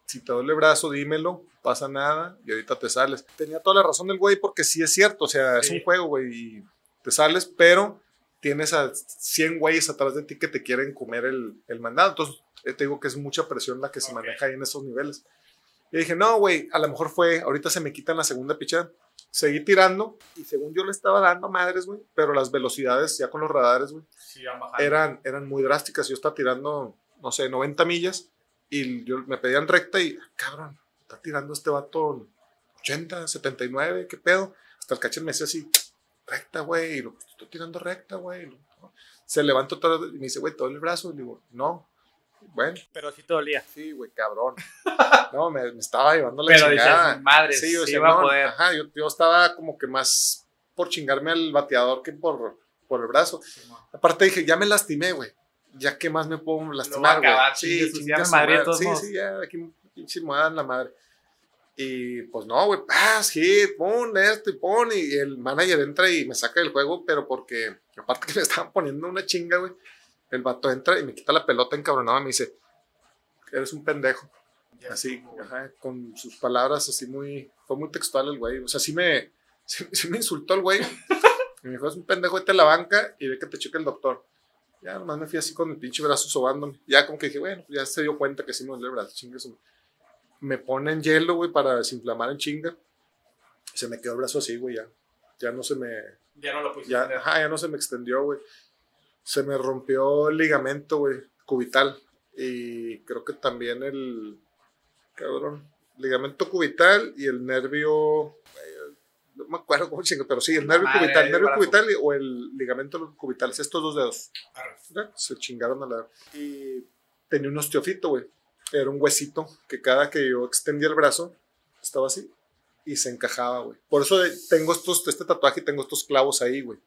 [SPEAKER 2] si te duele el brazo, dímelo, pasa nada y ahorita te sales. Tenía toda la razón el güey porque sí es cierto, o sea, es
[SPEAKER 1] Sí.
[SPEAKER 2] un juego, güey, y te sales, pero tienes a 100 güeyes atrás de ti que te quieren comer el, el mandado. Entonces, eh, te digo que es mucha presión la que se
[SPEAKER 1] Ok.
[SPEAKER 2] maneja ahí en esos niveles. Y dije, no, güey, a lo mejor fue, ahorita se me quitan la segunda pichada. Seguí tirando y según yo le estaba dando madres, güey, pero las velocidades ya con los radares, güey,
[SPEAKER 1] Sí,
[SPEAKER 2] eran, eran muy drásticas. Yo estaba tirando, no sé, 90 millas y yo, me pedían recta y, cabrón, está tirando este vato 80, 79, ¿qué pedo? Hasta el catcher me decía así, recta, güey, y lo, estoy tirando recta, güey. ¿no? Se levanta otra vez y me dice, güey, ¿todo el brazo? Y le digo, no. Bueno,
[SPEAKER 1] Pero sí te dolía.
[SPEAKER 2] sí, güey, cabrón. No, me, me estaba llevando la
[SPEAKER 1] Pero
[SPEAKER 2] chingada.
[SPEAKER 1] dices, madre,
[SPEAKER 2] Sí,
[SPEAKER 1] sí,
[SPEAKER 2] o sea,
[SPEAKER 1] va a
[SPEAKER 2] no,
[SPEAKER 1] poder.
[SPEAKER 2] Ajá, yo, yo estaba como que más por chingarme al bateador que por, por el brazo. Aparte dije, ya me lastimé, güey. Ya qué más me puedo lastimar, güey. Sí,
[SPEAKER 1] chingue ya me madre todos
[SPEAKER 2] Sí, sí, ya, aquí pinche me dan la madre. Y pues no, güey, paz, hit, pon esto y pon. Y el manager entra y me saca del juego, pero porque, aparte que me estaban poniendo una chinga, güey. El vato entra y me quita la pelota encabronado y me dice, eres un pendejo. Así, ajá, con sus palabras así muy, fue muy textual el güey. O sea, sí me, sí, sí me insultó el güey. Y me dijo, es un pendejo, vete a la banca y ve que te cheque el doctor. Ya nomás me fui así con el pinche brazo sobándome. Ya como que dije, bueno, ya se dio cuenta que sí me duele el brazo, chingue Me ponen hielo, güey, para desinflamar en chinga. Se me quedó el brazo así, güey, ya. Ya no se me,
[SPEAKER 1] Ya no lo puse.
[SPEAKER 2] ya, ajá, ya no se me extendió, güey. Se me rompió el ligamento, güey, cubital. Y creo que también el, cabrón, ligamento cubital y el nervio, no me acuerdo cómo chingo, pero sí, el nervio
[SPEAKER 1] madre,
[SPEAKER 2] cubital,
[SPEAKER 1] el
[SPEAKER 2] nervio
[SPEAKER 1] brazo.
[SPEAKER 2] cubital o el ligamento cubital, estos dos dedos. Se chingaron a la... Y tenía un osteofito, güey. Era un huesito que cada que yo extendía el brazo, estaba así y se encajaba, güey. Por eso de- tengo estos, este tatuaje y tengo estos clavos ahí, güey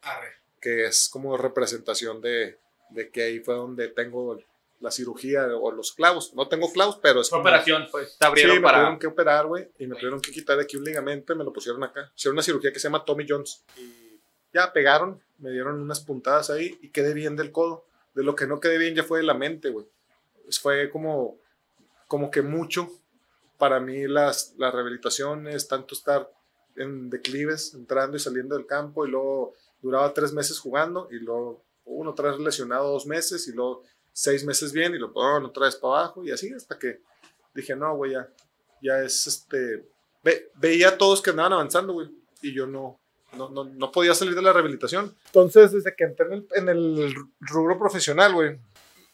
[SPEAKER 2] que es como representación de, de que ahí fue donde tengo la cirugía o los clavos. No tengo clavos, pero es
[SPEAKER 1] Fue
[SPEAKER 2] como-
[SPEAKER 1] operación, pues. Te
[SPEAKER 2] Sí,
[SPEAKER 1] abrieron
[SPEAKER 2] me
[SPEAKER 1] para.
[SPEAKER 2] tuvieron que operar, güey, y me tuvieron que quitar de aquí un ligamento y me lo pusieron acá. Hicieron una cirugía que se llama Tommy Jones. Y ya pegaron, me dieron unas puntadas ahí y quedé bien del codo. De lo que no quedé bien ya fue de la mente, güey. Pues Fue como, como que mucho para mí las, las rehabilitaciones, tanto estar en declives, entrando y saliendo del campo, y luego duraba tres meses jugando, y luego uno otra lesionado dos meses, y luego seis meses bien, y luego oh, otra vez para abajo, y así hasta que dije, no, güey, ya, ya es este. Ve- veía a todos que andaban avanzando, güey, y yo no, no, no, no podía salir de la rehabilitación. Entonces, desde que entré en el, en el rubro profesional, güey,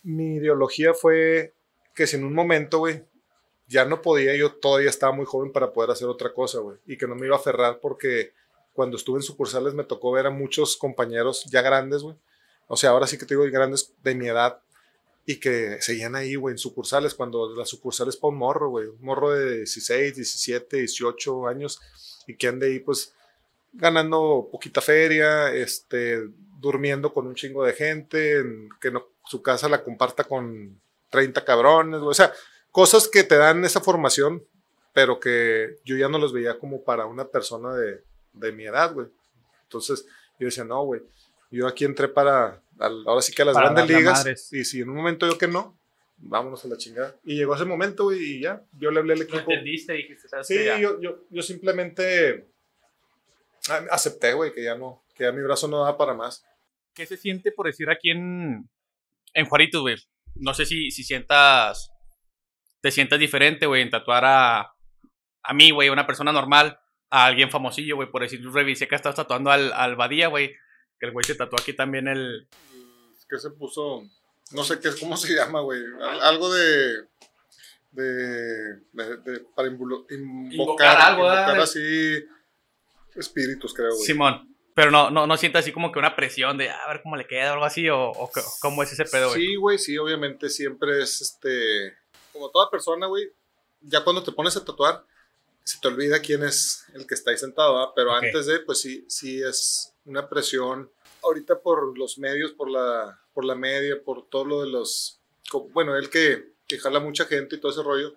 [SPEAKER 2] mi ideología fue que si en un momento, güey, ya no podía, yo todavía estaba muy joven para poder hacer otra cosa, güey, y que no me iba a aferrar porque cuando estuve en sucursales me tocó ver a muchos compañeros ya grandes, güey. O sea, ahora sí que te digo, grandes de mi edad y que seguían ahí, güey, en sucursales, cuando la sucursal es para un morro, güey, un morro de 16, 17, 18 años y que ande ahí, pues, ganando poquita feria, este, durmiendo con un chingo de gente, en- que no, su casa la comparta con 30 cabrones, güey. o sea, cosas que te dan esa formación, pero que yo ya no los veía como para una persona de, de mi edad, güey. Entonces, yo decía, no, güey, yo aquí entré para, al- ahora sí que a las
[SPEAKER 1] Para
[SPEAKER 2] grandes ligas,
[SPEAKER 1] madres.
[SPEAKER 2] y si en un momento yo que no, vámonos a la chingada. Y llegó ese momento, güey, y ya, yo le hablé al equipo.
[SPEAKER 1] entendiste y dijiste, ¿sabes
[SPEAKER 2] Sí, yo, yo, yo simplemente ah, acepté, güey, que ya no, que ya mi brazo no daba para más.
[SPEAKER 1] ¿Qué se siente por decir aquí en, en Juaritos, güey? No sé si, si sientas, te sientas diferente, güey, en tatuar a, a mí, güey, una persona normal, a alguien famosillo, güey, por decir, revisé que estás tatuando al, al Badía, güey, que el güey se tatuó aquí también el...
[SPEAKER 2] que se puso, no sé qué, cómo se llama, güey, Al- algo de, de, de- de- para invocar,
[SPEAKER 1] Invocar algo,
[SPEAKER 2] invocar así espíritus, creo, güey.
[SPEAKER 1] Simón. Pero no, no, no sientes así como que una presión de "Ah, a ver cómo le queda o algo así, o, o cómo es ese pedo, güey.
[SPEAKER 2] Sí, güey, sí, obviamente siempre es este, como toda persona, güey, ya cuando te pones a tatuar, se te olvida quién es el que está ahí sentado, ¿verdad? pero antes de, pues sí, sí es una presión. Ahorita por los medios, por la, por la media, por todo lo de los, bueno, el que, que jala mucha gente y todo ese rollo,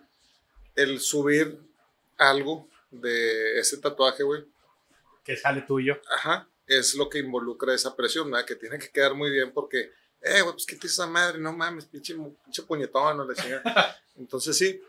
[SPEAKER 2] el subir algo de ese tatuaje, güey,
[SPEAKER 1] Que sale tuyo.
[SPEAKER 2] Ajá, es lo que involucra esa presión, ¿verdad? Que tiene que quedar muy bien porque, eh, pues qué te esa madre, no mames, pinche, pinche puñetón, no le chingada. Entonces sí,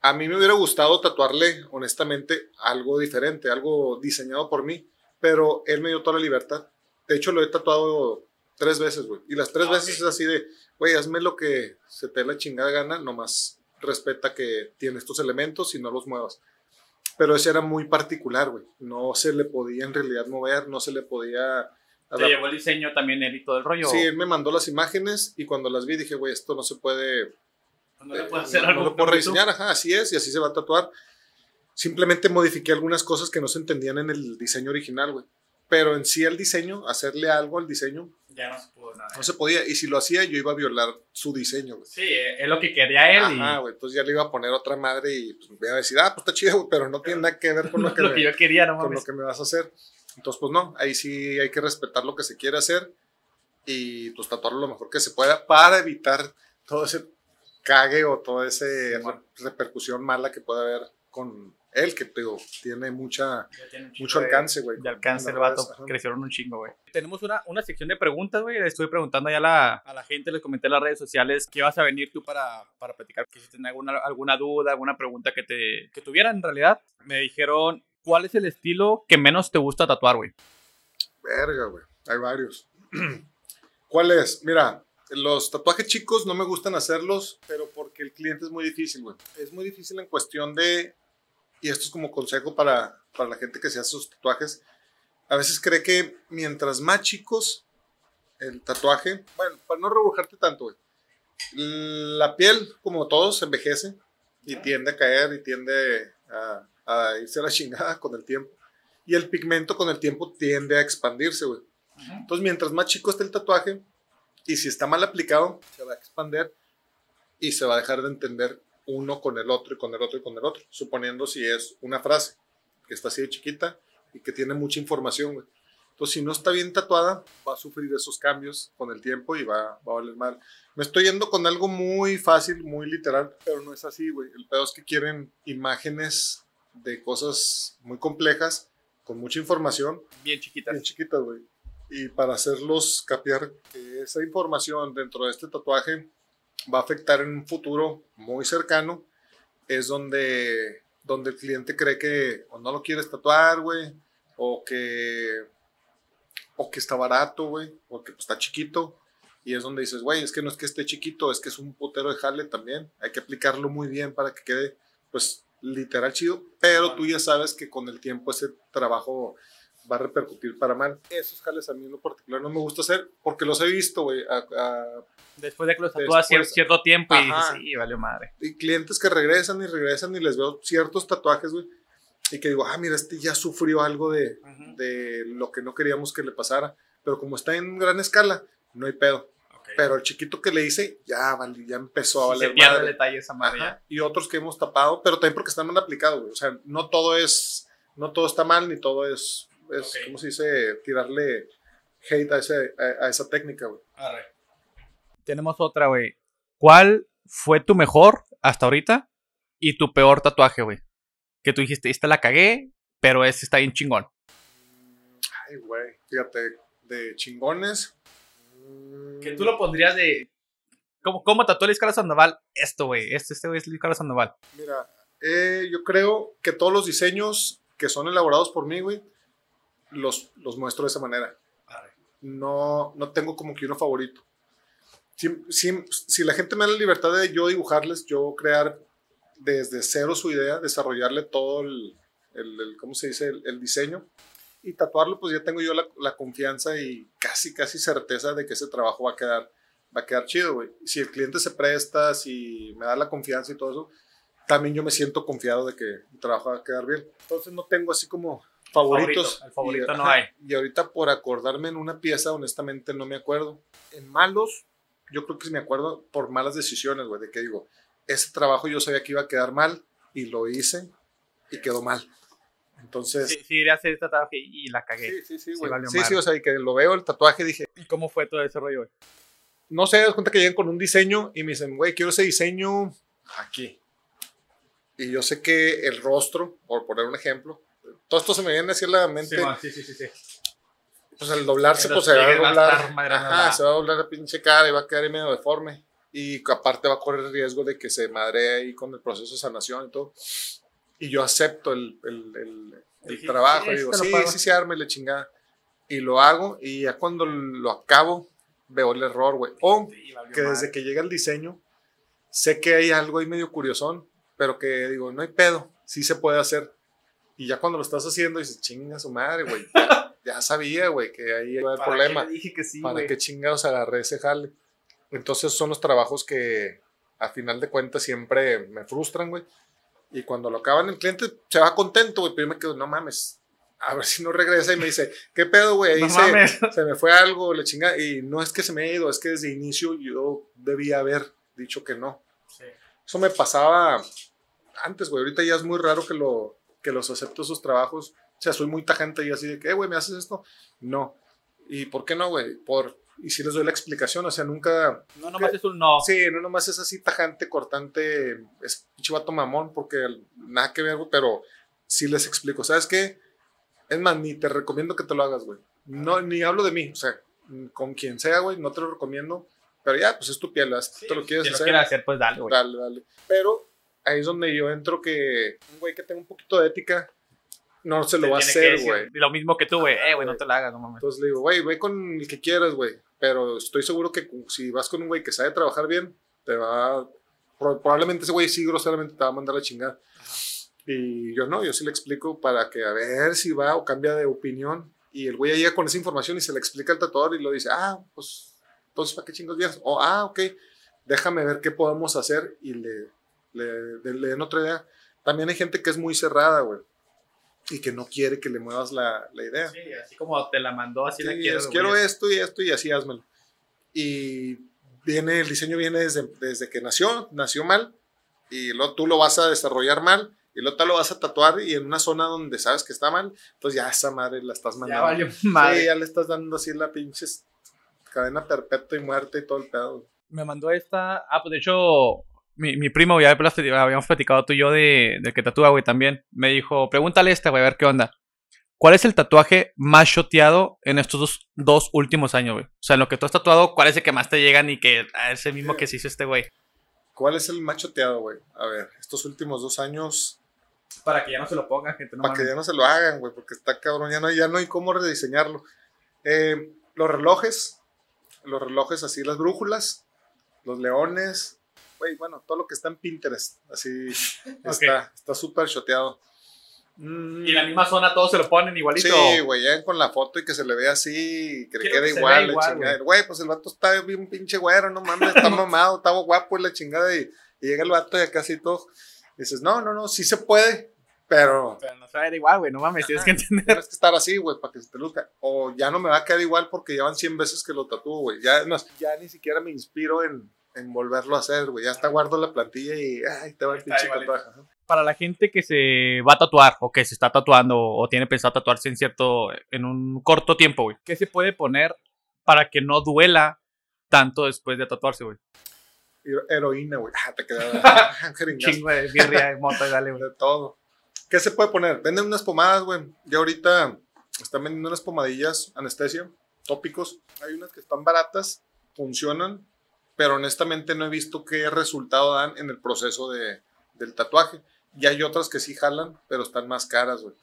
[SPEAKER 2] a mí me hubiera gustado tatuarle, honestamente, algo diferente, algo diseñado por mí, pero él me dio toda la libertad. De hecho, lo he tatuado tres veces, güey. Y las tres
[SPEAKER 1] Ah,
[SPEAKER 2] veces es así de, güey, hazme lo que se te dé la chingada gana, nomás respeta que tiene estos elementos y no los muevas. Pero ese era muy particular, güey. No se le podía en realidad mover, no se le podía...
[SPEAKER 1] Te llevó el diseño también él y todo el rollo.
[SPEAKER 2] Sí, él me mandó las imágenes y cuando las vi dije, güey, esto no se puede...
[SPEAKER 1] no le
[SPEAKER 2] eh,
[SPEAKER 1] puedes hacer
[SPEAKER 2] no-
[SPEAKER 1] algo
[SPEAKER 2] no lo puedo rediseñar, ajá, así es y así se va a tatuar. Simplemente modifiqué algunas cosas que no se entendían en el diseño original, güey. Pero en sí el diseño, hacerle algo al diseño,
[SPEAKER 1] Ya no se pudo nada.
[SPEAKER 2] no se podía. Y si lo hacía, yo iba a violar su diseño, güey.
[SPEAKER 1] Sí, eh, es lo que quería él y
[SPEAKER 2] Ajá, güey. Entonces ya le iba a poner otra madre y pues, me iba a decir, ah, pues está chido, güey, pero no tiene nada que ver con lo que,
[SPEAKER 1] lo
[SPEAKER 2] me-
[SPEAKER 1] que yo quería, no
[SPEAKER 2] con lo que me vas a hacer. Entonces, pues no, ahí sí hay que respetar lo que se quiere hacer y pues tatuarlo lo mejor que se pueda para evitar todo ese cague o toda esa repercusión mala que pueda haber con él, que digo, tiene mucha, mucho alcance, güey.
[SPEAKER 1] De alcance el vato, crecieron un chingo, güey. Tenemos una, una sección de preguntas, güey. Le estuve preguntando ya a la, a la gente, les comenté en las redes sociales que vas a venir tú para, para platicar, que si tienen alguna, alguna duda, alguna pregunta que, te, que tuvieran en realidad. Me dijeron, ¿cuál es el estilo que menos te gusta tatuar, güey?
[SPEAKER 2] Verga, güey. Hay varios. ¿Cuál es? Mira, los tatuajes chicos no me gustan hacerlos, pero porque el cliente es muy difícil, güey. Es muy difícil en cuestión de, y esto es como consejo para, para la gente que se hace sus tatuajes, a veces cree que mientras más chicos el tatuaje, bueno, para no rebujarte tanto, güey. La piel, como todos, envejece y tiende a caer y tiende a, a irse a la chingada con el tiempo. Y el pigmento con el tiempo tiende a expandirse, güey. Entonces, mientras más chico esté el tatuaje, y si está mal aplicado, se va a expandir y se va a dejar de entender uno con el otro y con el otro y con el otro. Suponiendo si es una frase que está así de chiquita y que tiene mucha información, Entonces, si no está bien tatuada, va a sufrir esos cambios con el tiempo y va, va a valer mal. Me estoy yendo con algo muy fácil, muy literal, pero no es así, güey. El pedo es que quieren imágenes de cosas muy complejas, con mucha información.
[SPEAKER 1] Bien chiquitas.
[SPEAKER 2] Bien chiquitas, güey y para hacerlos capiar que esa información dentro de este tatuaje va a afectar en un futuro muy cercano, es donde, donde el cliente cree que o no lo quieres tatuar, güey, o que, o que está barato, güey, o que está chiquito. Y es donde dices, güey, es que no es que esté chiquito, es que es un putero de jale también. Hay que aplicarlo muy bien para que quede, pues, literal chido. Pero tú ya sabes que con el tiempo ese trabajo va a repercutir para mal. Esos jales a mí en lo particular no me gusta hacer porque los he visto, güey.
[SPEAKER 1] Después de que los tatúas cierto tiempo y sí, valió madre.
[SPEAKER 2] Y clientes que regresan y regresan y les veo ciertos tatuajes, güey. Y que digo, ah, mira, este ya sufrió algo de, de lo que no queríamos que le pasara. Pero como está en gran escala, no hay pedo. Pero el chiquito que le hice, ya, vale, ya empezó a valer.
[SPEAKER 1] Se pierde el detalle esa madre.
[SPEAKER 2] Y otros que hemos tapado, pero también porque están mal aplicados, güey. O sea, no todo es, no todo está mal, ni todo es es, ¿cómo se dice? Tirarle hate a, ese, a, esa técnica, güey.
[SPEAKER 1] Tenemos otra, güey. ¿Cuál fue tu mejor hasta ahorita y tu peor tatuaje, güey? Que tú dijiste, esta la cagué, pero este está bien chingón.
[SPEAKER 2] Ay, güey. Fíjate, de chingones.
[SPEAKER 1] Que tú lo pondrías de. ¿Cómo, cómo tatuó Luis Carlos Sandoval? Esto, güey. Este, este güey es Luis Carlos Sandoval.
[SPEAKER 2] Mira, eh, yo creo que todos los diseños que son elaborados por mí, güey, los, los muestro de esa manera. No, no tengo como que uno favorito. Si, si, si, la gente me da la libertad de yo dibujarles, yo crear desde cero su idea, desarrollarle todo el, el, ¿cómo se dice? El, diseño y tatuarlo, pues ya tengo yo la, la, confianza y casi, casi certeza de que ese trabajo va a quedar, va a quedar chido, güey. Si el cliente se presta, si me da la confianza y todo eso, también yo me siento confiado de que el trabajo va a quedar bien. Entonces no tengo así como favoritos.
[SPEAKER 1] el favorito no hay.
[SPEAKER 2] Y ahorita por acordarme en una pieza, honestamente no me acuerdo. En malos, yo creo que sí me acuerdo por malas decisiones, güey, de que digo, ese trabajo yo sabía que iba a quedar mal y lo hice y quedó mal. Entonces.
[SPEAKER 1] Sí, sí, hacer este tatuaje y la cagué.
[SPEAKER 2] Sí, sí, sí, güey. Sí, sí, o sea, y que lo veo el tatuaje dije.
[SPEAKER 1] ¿Y cómo fue todo ese rollo, güey?
[SPEAKER 2] No sé, das cuenta que llegan con un diseño y me dicen, güey, quiero ese diseño aquí. Y yo sé que el rostro, por poner un ejemplo, todo esto se me viene así a la mente.
[SPEAKER 1] Sí, sí, sí, sí.
[SPEAKER 2] Pues al doblarse, pues se va a doblar. Ajá, se va a doblar la pinche cara y va a quedar ahí medio deforme. Y aparte va a correr el riesgo de que se madre ahí con el proceso de sanación y todo. Y yo acepto el, el, el, trabajo. y digo, sí, sí, sí, arme la chingada. Y lo hago. Y ya cuando lo acabo, veo el error, güey. O que desde que llega el diseño, sé que hay algo ahí medio curiosón, pero que digo, no hay pedo, sí se puede hacer. Y ya cuando lo estás haciendo, dices, chinga su madre, güey. Ya, sabía, güey, que ahí iba el problema.
[SPEAKER 1] Qué dije que sí,
[SPEAKER 2] Para qué chingados agarré ese jale. Entonces son los trabajos que a final de cuentas siempre me frustran, güey. Y cuando lo acaban el cliente se va contento, güey, pero yo me quedo, no mames, a ver si no regresa y me dice, ¿qué pedo, güey? Ahí se, se, me fue algo, le chinga. Y no es que se me haya ido, es que desde inicio yo debía haber dicho que no. Sí. Eso me pasaba antes, güey. Ahorita ya es muy raro que lo, que los acepto esos trabajos O sea, soy muy tajante y así de que, "Eh, güey, ¿me haces esto? No. ¿Y por qué no, güey? Por... Y si les doy la explicación, o sea, nunca...
[SPEAKER 1] No, nomás es un no.
[SPEAKER 2] Sí, no nomás es así tajante, cortante, es pinche vato mamón, porque nada que ver, güey, pero sí les explico. ¿Sabes qué? Es más, ni te recomiendo que te lo hagas, güey. No, ni hablo de mí, o sea, con quien sea, güey, no te lo recomiendo. Pero ya, pues es tu piel, si tú te lo quieres
[SPEAKER 1] Si lo
[SPEAKER 2] hacer.
[SPEAKER 1] quieres hacer, pues dale, güey.
[SPEAKER 2] Dale, dale. Pero ahí es donde yo entro que un güey que tenga un poquito de ética no se lo va a hacer, güey.
[SPEAKER 1] Lo mismo que tú, güey. Eh, güey, no te lo hagas, no mames.
[SPEAKER 2] Entonces le digo, güey, ve con el que quieras, güey. Pero estoy seguro que si vas con un güey que sabe trabajar bien, te va. pro- Probablemente ese güey sí, groseramente te va a mandar la chingada. Y yo no, yo sí le explico para que a ver si va o cambia de opinión. Y el güey llega con esa información y se le explica al tatuador y lo dice, ah, pues, entonces, ¿para qué chingos vienes? O, ah, ok, déjame ver qué podemos hacer y le, le, le- le den otra idea. También hay gente que es muy cerrada, güey. Y que no quiere que le muevas la, la idea.
[SPEAKER 1] Sí, así como te la mandó, así la
[SPEAKER 2] Sí,
[SPEAKER 1] quiero.
[SPEAKER 2] es,
[SPEAKER 1] güey.
[SPEAKER 2] quiero esto y esto y así házmelo. Y viene, el diseño viene desde, desde que nació, nació mal, y luego tú lo vas a desarrollar mal, y luego te lo vas a tatuar y en una zona donde sabes que está mal, entonces ya esa madre la estás
[SPEAKER 1] Ya
[SPEAKER 2] mandando.
[SPEAKER 1] valió madre.
[SPEAKER 2] Sí, ya le estás dando así la pinche cadena perpetua y muerte y todo el pedo.
[SPEAKER 1] me mandó esta. Ah, pues de hecho, mi, mi primo, ya habíamos platicado tú y yo de, de que tatúa, güey, también. Me dijo, pregúntale a este, güey, a ver qué onda. ¿Cuál es el tatuaje más shoteado en estos dos, dos últimos años, güey? O sea, en lo que tú has tatuado, ¿cuál es el que más te llegan y que es el mismo que se hizo este güey?
[SPEAKER 2] ¿Cuál es el machoteado, güey? A ver, estos últimos dos años,
[SPEAKER 1] Para que ya no se lo pongan, gente.
[SPEAKER 2] para que ya no se lo hagan, güey, porque está cabrón, ya no, ya no hay cómo rediseñarlo. Eh, los relojes, los relojes así, las brújulas, los leones, güey, bueno, todo lo que está en Pinterest, así está está súper choteado. Mm,
[SPEAKER 1] Y en la misma zona todos se lo ponen igualito.
[SPEAKER 2] Sí, güey, ya con la foto y que se le vea así, y que le
[SPEAKER 1] Quiero
[SPEAKER 2] quede
[SPEAKER 1] que
[SPEAKER 2] igual,
[SPEAKER 1] igual,
[SPEAKER 2] chingada. Güey, pues el vato está bien pinche güero, no mames, está mamado, está guapo y la chingada, y, y llega el vato y acá así todo. Dices, no, no, no, sí se puede, pero
[SPEAKER 1] Pero no se va a ver igual, güey, no mames, tienes que entender.
[SPEAKER 2] tienes que estar así, güey, para que se te luzca. O ya no me va a quedar igual porque ya van 100 veces que lo tatúo, güey. Ya, no, ya ni siquiera me inspiro en, en volverlo a hacer, güey. Ya está guardo la plantilla y, ay, te va el pinche tatuaje.
[SPEAKER 1] Para la gente que se va a tatuar o que se está tatuando o tiene pensado tatuarse en cierto, en un corto tiempo, güey. ¿Qué se puede poner para que no duela tanto después de tatuarse, güey?
[SPEAKER 2] Hero- Heroína, güey. Ah, te quedaba.
[SPEAKER 1] Chingo de birria, de mota y dale, güey.
[SPEAKER 2] De todo. ¿Qué se puede poner? Venden unas pomadas, güey. Ya ahorita están vendiendo unas pomadillas, anestesia, tópicos. Hay unas que están baratas, funcionan, pero honestamente no he visto qué resultado dan en el proceso de, del tatuaje. Y hay otras que sí jalan, pero están más caras, güey.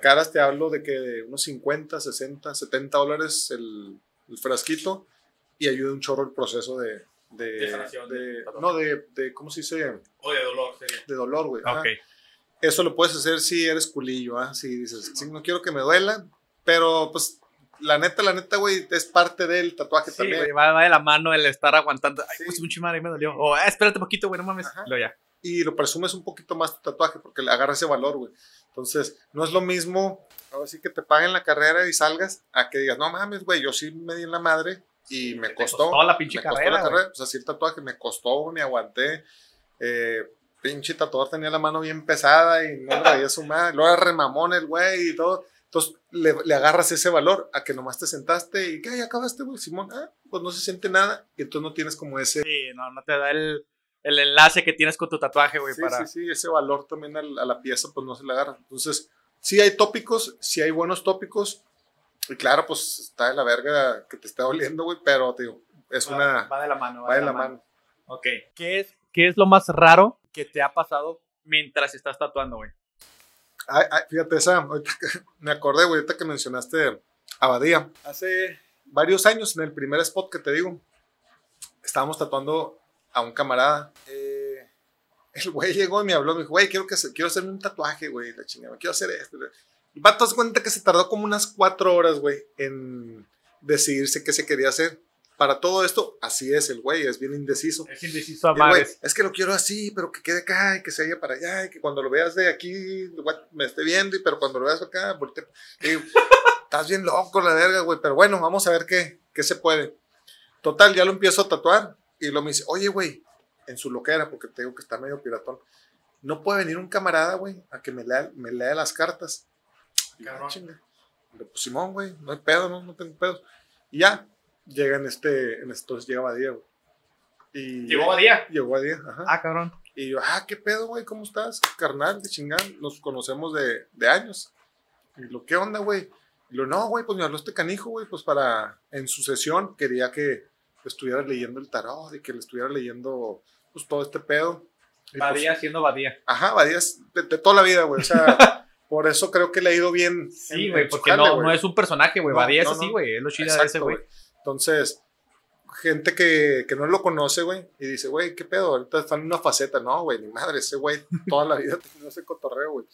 [SPEAKER 2] Caras te hablo de que de unos 50, 60, 70 dólares el, el frasquito y ayuda un chorro el proceso de... de,
[SPEAKER 1] De
[SPEAKER 2] no, de, de, ¿cómo se dice?
[SPEAKER 1] O de dolor, sería.
[SPEAKER 2] De dolor, güey. Ajá.
[SPEAKER 1] Ok.
[SPEAKER 2] Eso lo puedes hacer si eres culillo, ¿ah? Si dices, sí, no quiero que me duela, pero pues la neta, la neta, güey, es parte del tatuaje
[SPEAKER 1] Sí,
[SPEAKER 2] también.
[SPEAKER 1] güey, va, va de la mano el estar aguantando. Ay,
[SPEAKER 2] Sí.
[SPEAKER 1] pues mucho madre, me dolió. O, ah, espérate un poquito, güey, no mames.
[SPEAKER 2] Ajá.
[SPEAKER 1] Lo ya.
[SPEAKER 2] Y lo presumes un poquito más tu tatuaje porque le agarra ese valor, güey. Entonces, no es lo mismo, ahora sí que te paguen la carrera y salgas, a que digas, no mames, güey, yo sí me di en la madre y me costó.
[SPEAKER 1] costó la pinche
[SPEAKER 2] me costó
[SPEAKER 1] carrera,
[SPEAKER 2] la carrera. Pues así el tatuaje me costó, me aguanté. Eh, pinche tatuador tenía la mano bien pesada y no veía su madre. Luego era remamón el güey y todo. Entonces le, le agarras ese valor a que nomás te sentaste y que ya acabaste, güey, Simón. Ah, pues no se siente nada y entonces no tienes como ese.
[SPEAKER 1] Sí, no, no te da el, el enlace que tienes con tu tatuaje, güey,
[SPEAKER 2] Sí,
[SPEAKER 1] para...
[SPEAKER 2] sí, sí, ese valor también al- a, la pieza, pues no se le agarra. Entonces, sí hay tópicos, sí hay buenos tópicos. Y claro, pues está de la verga que te está doliendo, güey, pero te digo, es
[SPEAKER 1] Va-
[SPEAKER 2] una.
[SPEAKER 1] Va de la mano.
[SPEAKER 2] Va de la mano.
[SPEAKER 1] Ok. ¿Qué es, ¿Qué es lo más raro que te ha pasado mientras estás tatuando, güey?
[SPEAKER 2] Ay, ay, fíjate, esa, me acordé, güey, ahorita que mencionaste Abadía. Hace varios años, en el primer spot que te digo, estábamos tatuando a un camarada. Eh, el güey llegó y me habló, me dijo, güey, quiero, que se- quiero hacerme un tatuaje, güey, la chingada, quiero hacer esto. El vato se cuenta que se tardó como unas cuatro horas, güey, en decidirse qué se quería hacer. Para todo esto, así es el güey, es bien indeciso.
[SPEAKER 1] Es indeciso a madres.
[SPEAKER 2] es que lo quiero así, pero que quede acá y que se vaya para allá y que cuando lo veas de aquí güey, me esté viendo, y pero cuando lo veas acá, digo, estás bien loco, la verga, güey, pero bueno, vamos a ver qué, qué se puede. Total, ya lo empiezo a tatuar y lo me dice, oye, güey, en su loquera, porque te digo que está medio piratón, no puede venir un camarada, güey, a que me lea, me lea las cartas. "Ah, chinga". Y yo, pues Simón, güey, no hay pedo, no, no tengo pedos. Y ya, llega en este, en entonces llega Badía, güey. Y
[SPEAKER 1] Llegó Badía.
[SPEAKER 2] Llegó Badía, ajá.
[SPEAKER 1] Ah, cabrón.
[SPEAKER 2] Y yo, ah, ¿qué pedo, güey? ¿Cómo estás? Carnal, de chingán. Nos conocemos de, de años. Y lo, ¿qué onda, güey? Y lo, no, güey, pues me habló este canijo, güey, pues para, en su sesión quería que estuviera leyendo el tarot y que le estuviera leyendo, pues todo este pedo. Y, pues,
[SPEAKER 1] Badía siendo Badía.
[SPEAKER 2] ajá, Badía es de, de toda la vida, güey. O sea, por eso creo que le ha ido bien.
[SPEAKER 1] Sí, güey, porque
[SPEAKER 2] jale,
[SPEAKER 1] no, no es un personaje, güey.
[SPEAKER 2] No,
[SPEAKER 1] Badía es así,
[SPEAKER 2] no.
[SPEAKER 1] güey. Es lo chido de ese, güey.
[SPEAKER 2] Entonces, gente que, que no lo conoce, güey, y dice, güey, ¿qué pedo? Ahorita está en una faceta. No, güey, ni madre, ese güey toda la vida tenido ese cotorreo, güey.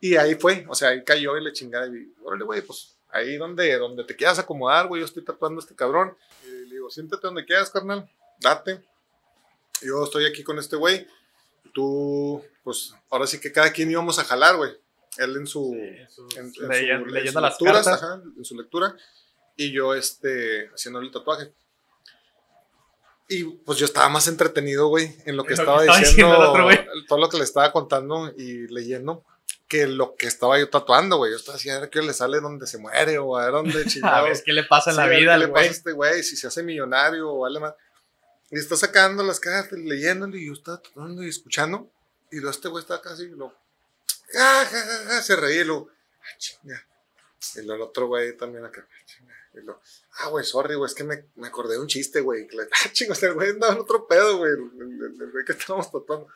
[SPEAKER 2] Y ahí fue, o sea, ahí cayó y le chingada. Y, órale, güey, pues ahí donde, donde te quieras acomodar, güey, yo estoy tatuando a este cabrón. Y le digo, siéntate donde quieras, carnal, date. Yo estoy aquí con este güey. Tú, pues, ahora sí que cada quien íbamos a jalar, güey. Él en su, en, en su-
[SPEAKER 1] Leyen-
[SPEAKER 2] en
[SPEAKER 1] leyendo
[SPEAKER 2] sus
[SPEAKER 1] las
[SPEAKER 2] lecturas,
[SPEAKER 1] cartas.
[SPEAKER 2] ajá, en su lectura, y yo este, haciéndole el tatuaje. Y pues yo estaba más entretenido, güey, en lo que
[SPEAKER 1] En lo
[SPEAKER 2] estaba
[SPEAKER 1] que estaba
[SPEAKER 2] diciendo,
[SPEAKER 1] diciendo otro güey.
[SPEAKER 2] todo lo que le estaba contando y leyendo, que lo que estaba yo tatuando, güey. Yo estaba así, a ver qué le sale donde se muere o a ver dónde
[SPEAKER 1] A
[SPEAKER 2] chingados.
[SPEAKER 1] ver, ¿qué le pasa en
[SPEAKER 2] Sí,
[SPEAKER 1] la
[SPEAKER 2] a
[SPEAKER 1] vida
[SPEAKER 2] ¿Qué le pasa a
[SPEAKER 1] güey?
[SPEAKER 2] este güey? Si se hace millonario o vale más. Y está sacando las cartas, leyéndolo, y yo estaba tratando y escuchando. Y luego este güey estaba casi, y lo. Ja, ja, ja, ja, se reía y lo. Ah, chinga. Y luego el otro güey también acá. "Ah, chinga". Y lo. Ah, güey, sorry, güey, es que me, me acordé de un chiste, güey. Ah, chinga, el güey andaba en otro pedo, güey. El güey que estábamos tratando.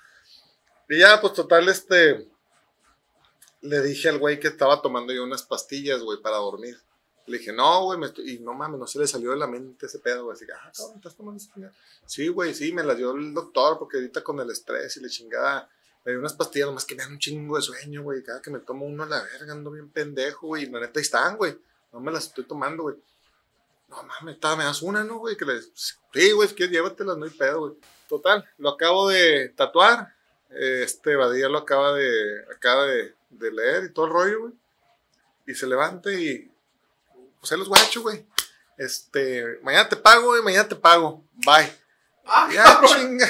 [SPEAKER 2] Y ya, pues total, este. Le dije al güey que estaba tomando yo unas pastillas, güey, para dormir. Le dije, no, güey, me estoy... y no mames, no se le salió de la mente ese pedo, güey. Así que, ah, cabrón, estás tomando esa chingada. Sí, güey, sí, me las dio el doctor, porque ahorita con el estrés y la chingada, me dio unas pastillas, nomás que me dan un chingo de sueño, güey. Cada que me tomo uno a la verga, ando bien pendejo, güey. Y la neta ahí están, güey. No me las estoy tomando, güey. No mames, me das una, ¿no, güey? Que le... Sí, güey, si quieres llévatelas, no hay pedo, güey. Total, lo acabo de tatuar. Este Badía lo acaba de, acaba de, de leer y todo el rollo, güey. Y se levanta y. Pues ahí los guachos, güey. Este, mañana te pago, güey, mañana te pago. Bye.
[SPEAKER 1] Ah,
[SPEAKER 2] Ya,
[SPEAKER 1] cabrón.
[SPEAKER 2] chinga.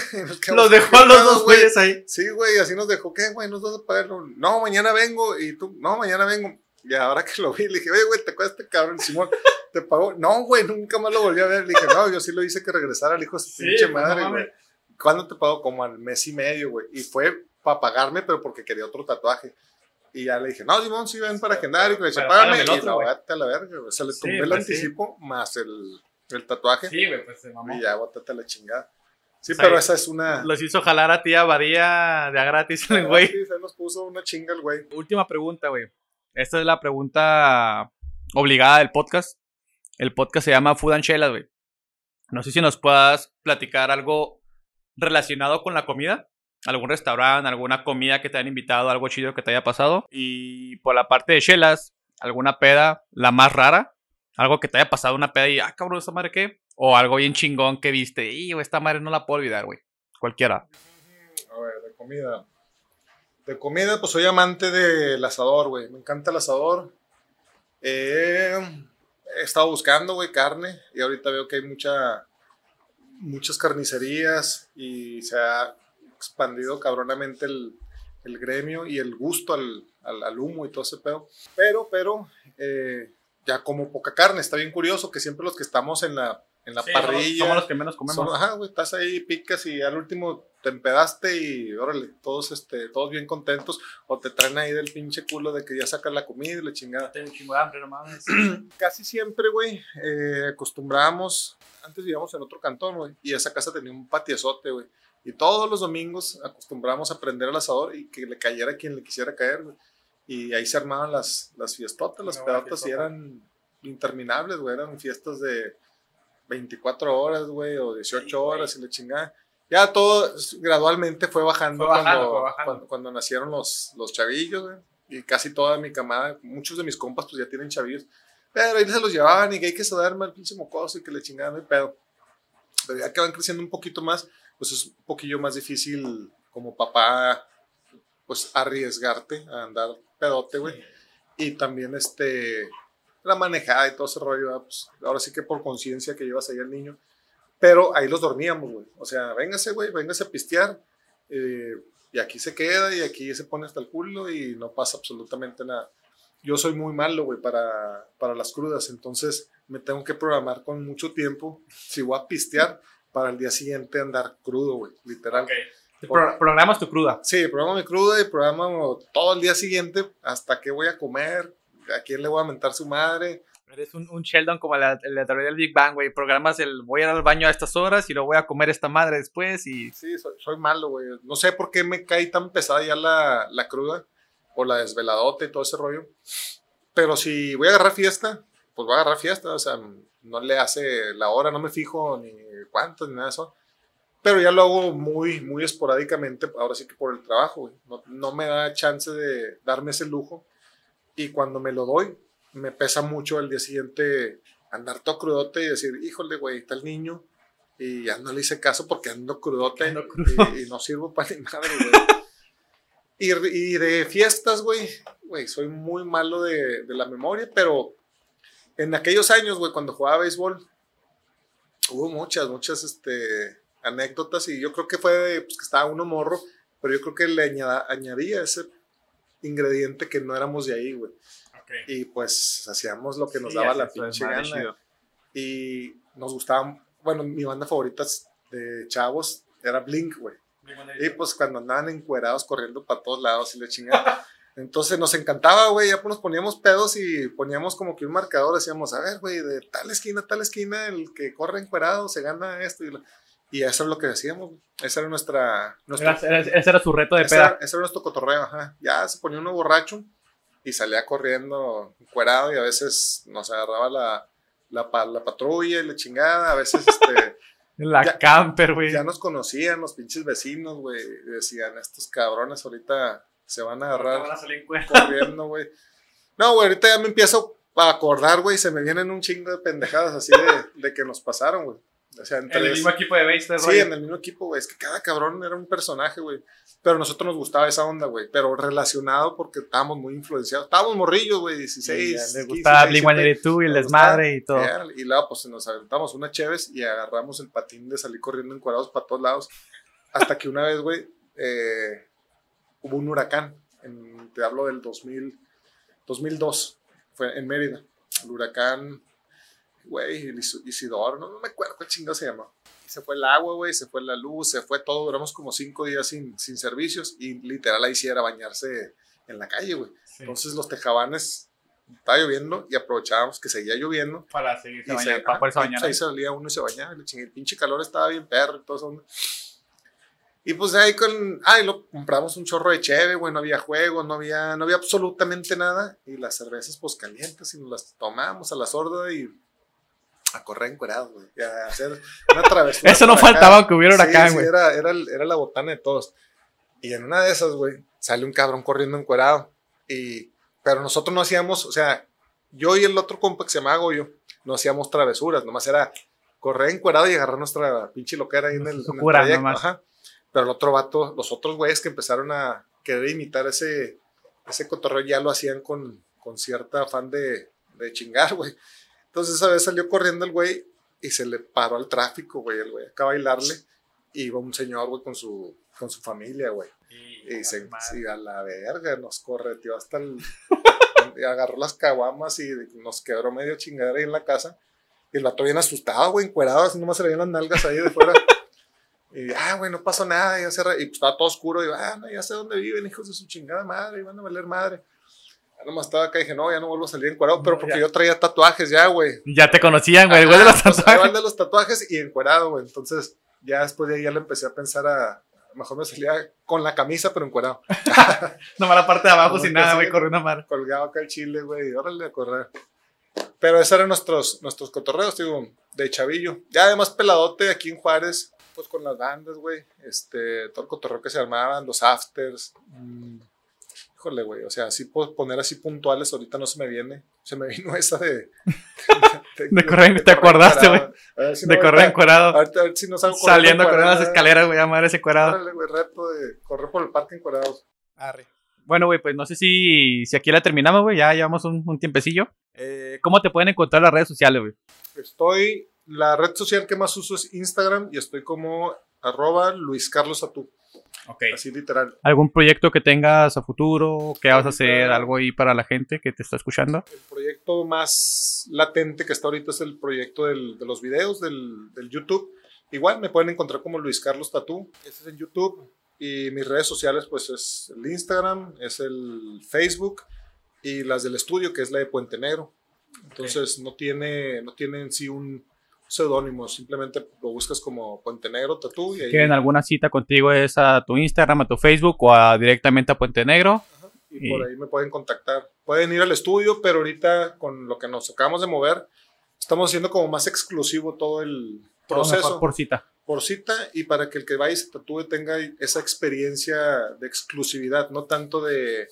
[SPEAKER 1] Los dejó a los dos güeyes ahí.
[SPEAKER 2] Sí, güey, así nos dejó. ¿Qué, güey? ¿Nos vas a pagar? No, mañana vengo. Y tú, no, mañana vengo. Y ahora que lo vi, le dije, oye, güey, ¿te acuerdas de este cabrón, Simón? ¿Te pagó? No, güey, nunca más lo volví a ver. Le dije, no, yo sí lo hice que regresara al hijo de su
[SPEAKER 1] Sí,
[SPEAKER 2] pinche
[SPEAKER 1] no
[SPEAKER 2] madre, güey. ¿Cuándo te pagó? Como al mes y medio, güey. Y fue para pagarme, pero porque quería otro tatuaje. Y ya le dije, no, Simón, sí, ven para agendar. Y dice,
[SPEAKER 1] Pero
[SPEAKER 2] págame. Y no,
[SPEAKER 1] güey.
[SPEAKER 2] vete a la verga, güey. O sea, le
[SPEAKER 1] Sí,
[SPEAKER 2] tumbé el
[SPEAKER 1] pues, sí.
[SPEAKER 2] anticipo más el, el tatuaje.
[SPEAKER 1] Sí, güey, pues se mamó.
[SPEAKER 2] Y ya, bótate a la chingada. Sí,
[SPEAKER 1] Sí.
[SPEAKER 2] pero esa es una.
[SPEAKER 1] Los hizo jalar a tía Badía de a gratis, güey.
[SPEAKER 2] Sí, se nos puso una chinga el güey.
[SPEAKER 1] Última pregunta, güey. Esta es la pregunta obligada del podcast. El podcast se llama Food and Chelas, güey. No sé si nos puedas platicar algo relacionado con la comida. Algún restaurante, alguna comida que te hayan invitado, algo chido que te haya pasado. Y por la parte de chelas, alguna peda, la más rara. Algo que te haya pasado una peda y, ah, cabrón, ¿esta madre qué? O algo bien chingón que viste. Y, esta madre no la puedo olvidar, güey. Cualquiera.
[SPEAKER 2] A ver, de comida. De comida, pues soy amante del asador, güey. Me encanta el asador. Eh, he estado buscando, güey, carne. Y ahorita veo que hay mucha, muchas carnicerías. Y se ha expandido cabronamente el, el gremio y el gusto al, al, al humo y todo ese pedo. Pero, pero, eh, ya como poca carne. Está bien curioso que siempre los que estamos en la, en la parrilla.
[SPEAKER 1] Somos los que menos comemos.
[SPEAKER 2] Ajá, güey, estás ahí, picas y al último te empedaste y órale, todos, este, todos bien contentos. O te traen ahí del pinche culo de que ya sacas la comida y la chingada.
[SPEAKER 1] De hambre, no mames.
[SPEAKER 2] Casi siempre, güey, eh, acostumbrábamos, antes vivíamos en otro cantón, güey, y esa casa tenía un patiezote, güey. Y todos los domingos acostumbrábamos a prender el asador y que le cayera a quien le quisiera caer, güey. Y ahí se armaban las, las fiestotas, las
[SPEAKER 1] buena
[SPEAKER 2] pedotas y eran interminables, güey. Eran fiestas de 24 horas, güey, o 18
[SPEAKER 1] Sí,
[SPEAKER 2] horas y la chingada. Ya todo gradualmente fue bajando,
[SPEAKER 1] Fue bajando,
[SPEAKER 2] cuando,
[SPEAKER 1] fue bajando.
[SPEAKER 2] cuando, cuando nacieron los, los chavillos, güey. Y casi toda mi camada, muchos de mis compas, pues ya tienen chavillos. Pero ahí se los llevaban y que hay que sadarme al pinche mocoso y que le chingaban, no hay pedo. Pero ya que van creciendo un poquito más, pues es un poquillo más difícil como papá, pues arriesgarte a andar pedote, güey. Y también este, la manejada y todo ese rollo, ¿verdad? pues ahora sí que por conciencia que llevas ahí al niño. Pero ahí los dormíamos, güey. O sea, véngase, güey, véngase a pistear. eh, y aquí se queda y aquí se pone hasta el culo y no pasa absolutamente nada. yo soy muy malo, güey, para, para las crudas. Entonces me tengo que programar con mucho tiempo. Si voy a pistear, para el día siguiente andar crudo, güey, literal.
[SPEAKER 1] Ok. Pro- programas tu cruda.
[SPEAKER 2] Sí, programa mi cruda y programa todo el día siguiente hasta qué voy a comer, a quién le voy a mentar su madre.
[SPEAKER 1] Eres un, un Sheldon como la, la teoría del Big Bang, güey. Programas el voy a ir al baño a estas horas y luego voy a comer esta madre después y...
[SPEAKER 2] Sí, soy, soy malo, güey. No sé por qué me cae tan pesada ya la, la cruda o la desveladota y todo ese rollo. Pero si voy a agarrar fiesta, pues voy a agarrar fiesta. O sea, no le hace la hora, no me fijo ni cuánto ni nada de eso. Pero ya lo hago muy, muy esporádicamente, ahora sí que por el trabajo, güey. No, no me da chance de darme ese lujo. Y cuando me lo doy, me pesa mucho el día siguiente andar todo crudote y decir, híjole, güey, está el niño. Y ya no le hice caso porque ando crudote
[SPEAKER 1] Ando.
[SPEAKER 2] Y, y no sirvo para ni madre, güey. Y, y de fiestas, güey, güey, soy muy malo de, de la memoria, pero en aquellos años, güey, cuando jugaba béisbol, hubo muchas, muchas, este, anécdotas y yo creo que fue pues, que estaba uno morro, pero yo creo que le añada- añadía ese ingrediente que no éramos de ahí, güey. Y pues hacíamos lo que nos daba la pinche gana. Y nos gustaba, bueno, mi banda favorita de chavos era Blink, güey. Y pues cuando andaban encuerados corriendo para todos lados y le chingaban. Entonces nos encantaba, güey. Ya pues nos poníamos pedos y poníamos como que un marcador. Decíamos, a ver, güey, de tal esquina tal esquina, el que corre encuerado se gana esto. Y, lo- y eso es lo que decíamos. güey. Esa era nuestra. nuestra
[SPEAKER 1] Era- era- ese era su reto de
[SPEAKER 2] ese, era,
[SPEAKER 1] peda.
[SPEAKER 2] ese era nuestro cotorreo, ajá. Ya se ponía uno borracho y salía corriendo encuerado y a veces nos agarraba la, la, pa- la patrulla y la chingada. A veces este.
[SPEAKER 1] La
[SPEAKER 2] ya-
[SPEAKER 1] camper, güey.
[SPEAKER 2] Ya nos conocían los pinches vecinos, güey. Decían, estos cabrones ahorita se van a agarrar
[SPEAKER 1] Van a salir
[SPEAKER 2] corriendo, güey. No, güey, ahorita ya me empiezo a acordar, güey. Se me vienen un chingo de pendejadas así de, de que nos pasaron, güey. O sea, entre
[SPEAKER 1] En el mismo equipo de base,
[SPEAKER 2] Sí, en el mismo equipo, güey. Es que cada cabrón era un personaje, güey. Pero a nosotros nos gustaba esa onda, güey. Pero relacionado porque estábamos muy influenciados. Estábamos morrillos, güey, 16.
[SPEAKER 1] le
[SPEAKER 2] 15,
[SPEAKER 1] gustaba
[SPEAKER 2] 16,
[SPEAKER 1] Blink 182 y el desmadre y todo.
[SPEAKER 2] Y luego, pues nos aventamos una chéves y agarramos el patín de salir corriendo encuadrados para todos lados. Hasta que una vez, güey, eh, hubo un huracán. En- te hablo del 2000, 2002. Fue en Mérida. El huracán, güey, el Isidoro, no, no me acuerdo qué chingado se llama. Y se fue el agua, güey, se fue la luz, se fue todo. Duramos como cinco días sin, sin servicios y literal ahí sí era bañarse en la calle, güey.
[SPEAKER 1] Sí.
[SPEAKER 2] Entonces los tejabanes, estaba lloviendo y aprovechábamos que seguía lloviendo.
[SPEAKER 1] Para seguirse
[SPEAKER 2] Y se-
[SPEAKER 1] bañando, para poderse bañar.
[SPEAKER 2] ahí salía uno y se bañaba. El pinche calor estaba bien perro y todo eso. Y pues de ahí con. Ay, lo compramos un chorro de cheve, güey. No había juego, no había, no había absolutamente nada. Y las cervezas, pues calientes, y nos las tomamos a la sorda y. A correr encuerados, güey. A hacer una travesura.
[SPEAKER 1] Eso no
[SPEAKER 2] por acá.
[SPEAKER 1] faltaba que hubiera
[SPEAKER 2] Sí,
[SPEAKER 1] huracán,
[SPEAKER 2] sí,
[SPEAKER 1] güey.
[SPEAKER 2] era, era, el- era la botana de todos. Y en una de esas, güey, sale un cabrón corriendo encuerado. Y, pero nosotros no hacíamos, o sea, yo y el otro compa que se llama Goyo, no hacíamos travesuras, nomás era correr encuerado y agarrar nuestra pinche loquera ahí en el, en el
[SPEAKER 1] nomás.
[SPEAKER 2] ajá. Pero el otro vato, los otros güeyes que empezaron a querer imitar ese, ese cotorreo ya lo hacían con, con cierta afán de, de chingar, güey. Entonces esa vez salió corriendo el güey y se le paró al tráfico, güey, el güey, acá a bailarle. Y iba un señor, güey, con su, con su familia, güey. Y se, sí, a la verga, nos correteó hasta el. y agarró las caguamas y nos quebró medio chingadera ahí en la casa. Y el vato bien asustado, güey, encuerado, así nomás se le veían las nalgas ahí de fuera. Y, ah, güey, no pasó nada, ya se re- y pues estaba todo oscuro. Y, ah, no, ya sé dónde viven, hijos de su chingada madre, y van a valer madre. Nomás estaba acá y dije, no, ya no vuelvo a salir encuerado, pero porque
[SPEAKER 1] ya.
[SPEAKER 2] yo traía tatuajes ya, güey.
[SPEAKER 1] Ya te conocían, güey. Güey de los
[SPEAKER 2] pues,
[SPEAKER 1] tatuajes.
[SPEAKER 2] de los tatuajes y encuerado, güey. Entonces, ya después de ahí ya le empecé a pensar a. mejor me salía con la camisa, pero encuerado.
[SPEAKER 1] Nomás la parte de abajo
[SPEAKER 2] No,
[SPEAKER 1] sin nada, güey, corriendo mar.
[SPEAKER 2] colgado acá el chile, güey, órale a correr. Pero esos eran nuestros, nuestros cotorreos, digo, de chavillo. Ya además peladote aquí en Juárez, pues con las bandas, güey, este, todo el cotorreo que se armaban, los afters. mm, híjole, güey, o sea, así puedo poner así puntuales, ahorita no se me viene. Se me vino esa de...
[SPEAKER 1] De correr, te acordaste, güey.
[SPEAKER 2] A ver si
[SPEAKER 1] De
[SPEAKER 2] no,
[SPEAKER 1] correr encuerado.
[SPEAKER 2] Ahorita a ver si no salgo
[SPEAKER 1] Saliendo a correr las
[SPEAKER 2] encuerado.
[SPEAKER 1] escaleras, güey, a madre ese cuadrado.
[SPEAKER 2] Órale, güey, reto de correr por el parque encuerados.
[SPEAKER 1] Bueno, güey, pues no sé si, si aquí la terminamos, güey. Ya llevamos un, un tiempecillo. Eh, ¿Cómo te pueden encontrar las redes sociales, güey?
[SPEAKER 2] Estoy, la red social que más uso es Instagram y estoy como arroba Luis Carlos Atú.
[SPEAKER 1] Ok.
[SPEAKER 2] Así literal.
[SPEAKER 1] ¿Algún proyecto que tengas a futuro? ¿Qué vas a hacer? ¿Algo ahí para la gente que te está escuchando?
[SPEAKER 2] El proyecto más latente que está ahorita es el proyecto del- de los videos del, del YouTube. Igual me pueden encontrar como Luis Carlos Tatú. Ese es en YouTube. Y mis redes sociales, pues es el Instagram, es el Facebook y las del estudio, que es la de Puente Negro. Entonces no tiene, no tiene en sí un seudónimo, simplemente lo buscas como Puente Negro Tatú y ahí
[SPEAKER 1] ¿Quieren alguna cita contigo? ¿Es a tu Instagram, a tu Facebook o a- directamente a Puente Negro?
[SPEAKER 2] y por ahí me pueden contactar. Pueden ir al estudio, pero ahorita con lo que nos acabamos de mover, estamos haciendo como más exclusivo todo el proceso
[SPEAKER 1] por cita.
[SPEAKER 2] por cita y para que el que vaya y se tatúe tenga esa experiencia de exclusividad, no tanto de...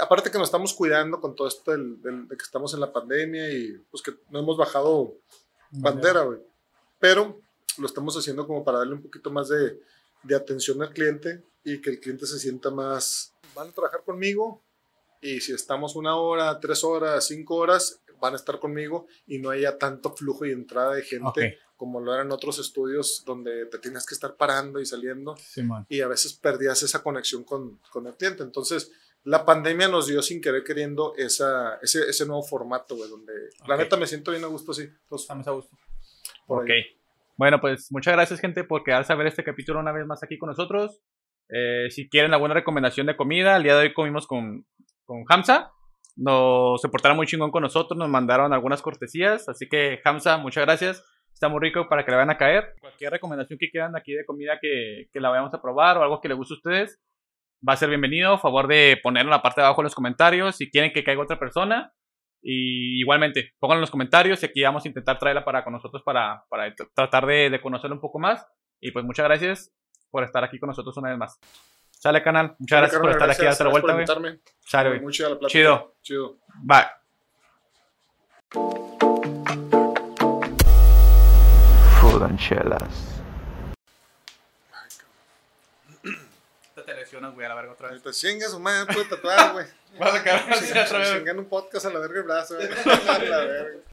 [SPEAKER 2] aparte que nos estamos cuidando con todo esto del- del- de que estamos en la pandemia y pues que no hemos bajado bandera, güey. Pero lo estamos haciendo como para darle un poquito más de, de atención al cliente y que el cliente se sienta más... Van a trabajar conmigo y si estamos una hora, tres horas, cinco horas, van a estar conmigo y no haya tanto flujo y entrada de gente como lo eran otros estudios donde te tienes que estar parando y saliendo y a veces perdías esa conexión con, con el cliente. Entonces, la pandemia nos dio sin querer queriendo esa, ese, ese nuevo formato, güey, donde la neta me siento bien a gusto así. Entonces,
[SPEAKER 1] Estamos a gusto.
[SPEAKER 2] por
[SPEAKER 1] Ok.
[SPEAKER 2] ahí.
[SPEAKER 1] Bueno, pues muchas gracias, gente, por quedarse a ver este capítulo una vez más aquí con nosotros. Eh, si quieren alguna recomendación de comida, el día de hoy comimos con, con Hamza. Nos se portaron muy chingón con nosotros, nos mandaron algunas cortesías. Así que, Hamza, muchas gracias. Está muy rico para que le vayan a caer. Cualquier recomendación que quieran aquí de comida que, que la vayamos a probar o algo que les guste a ustedes, va a ser bienvenido. A favor de ponerlo en la parte de abajo en los comentarios. Si quieren que caiga otra persona, y igualmente, pónganlo en los comentarios y aquí vamos a intentar traerla para con nosotros para, para tratar de, de conocerla un poco más. Y pues muchas gracias por estar aquí con nosotros una vez más. Sale canal, muchas gracias por estar aquí,
[SPEAKER 2] Gracias,
[SPEAKER 1] darte la vuelta, güey.
[SPEAKER 2] gracias por invitarme.
[SPEAKER 1] Sale, güey.
[SPEAKER 2] Muy chida la plática.
[SPEAKER 1] Chido.
[SPEAKER 2] Chido.
[SPEAKER 1] Bye.
[SPEAKER 3] Food
[SPEAKER 1] lesionas, güey, a la verga otra vez.
[SPEAKER 2] Ahorita chinga su madre, puede tatuar, güey.
[SPEAKER 1] Vas a quedar así otra vez.
[SPEAKER 2] Chingan un podcast a la verga el brazo, güey. A la verga.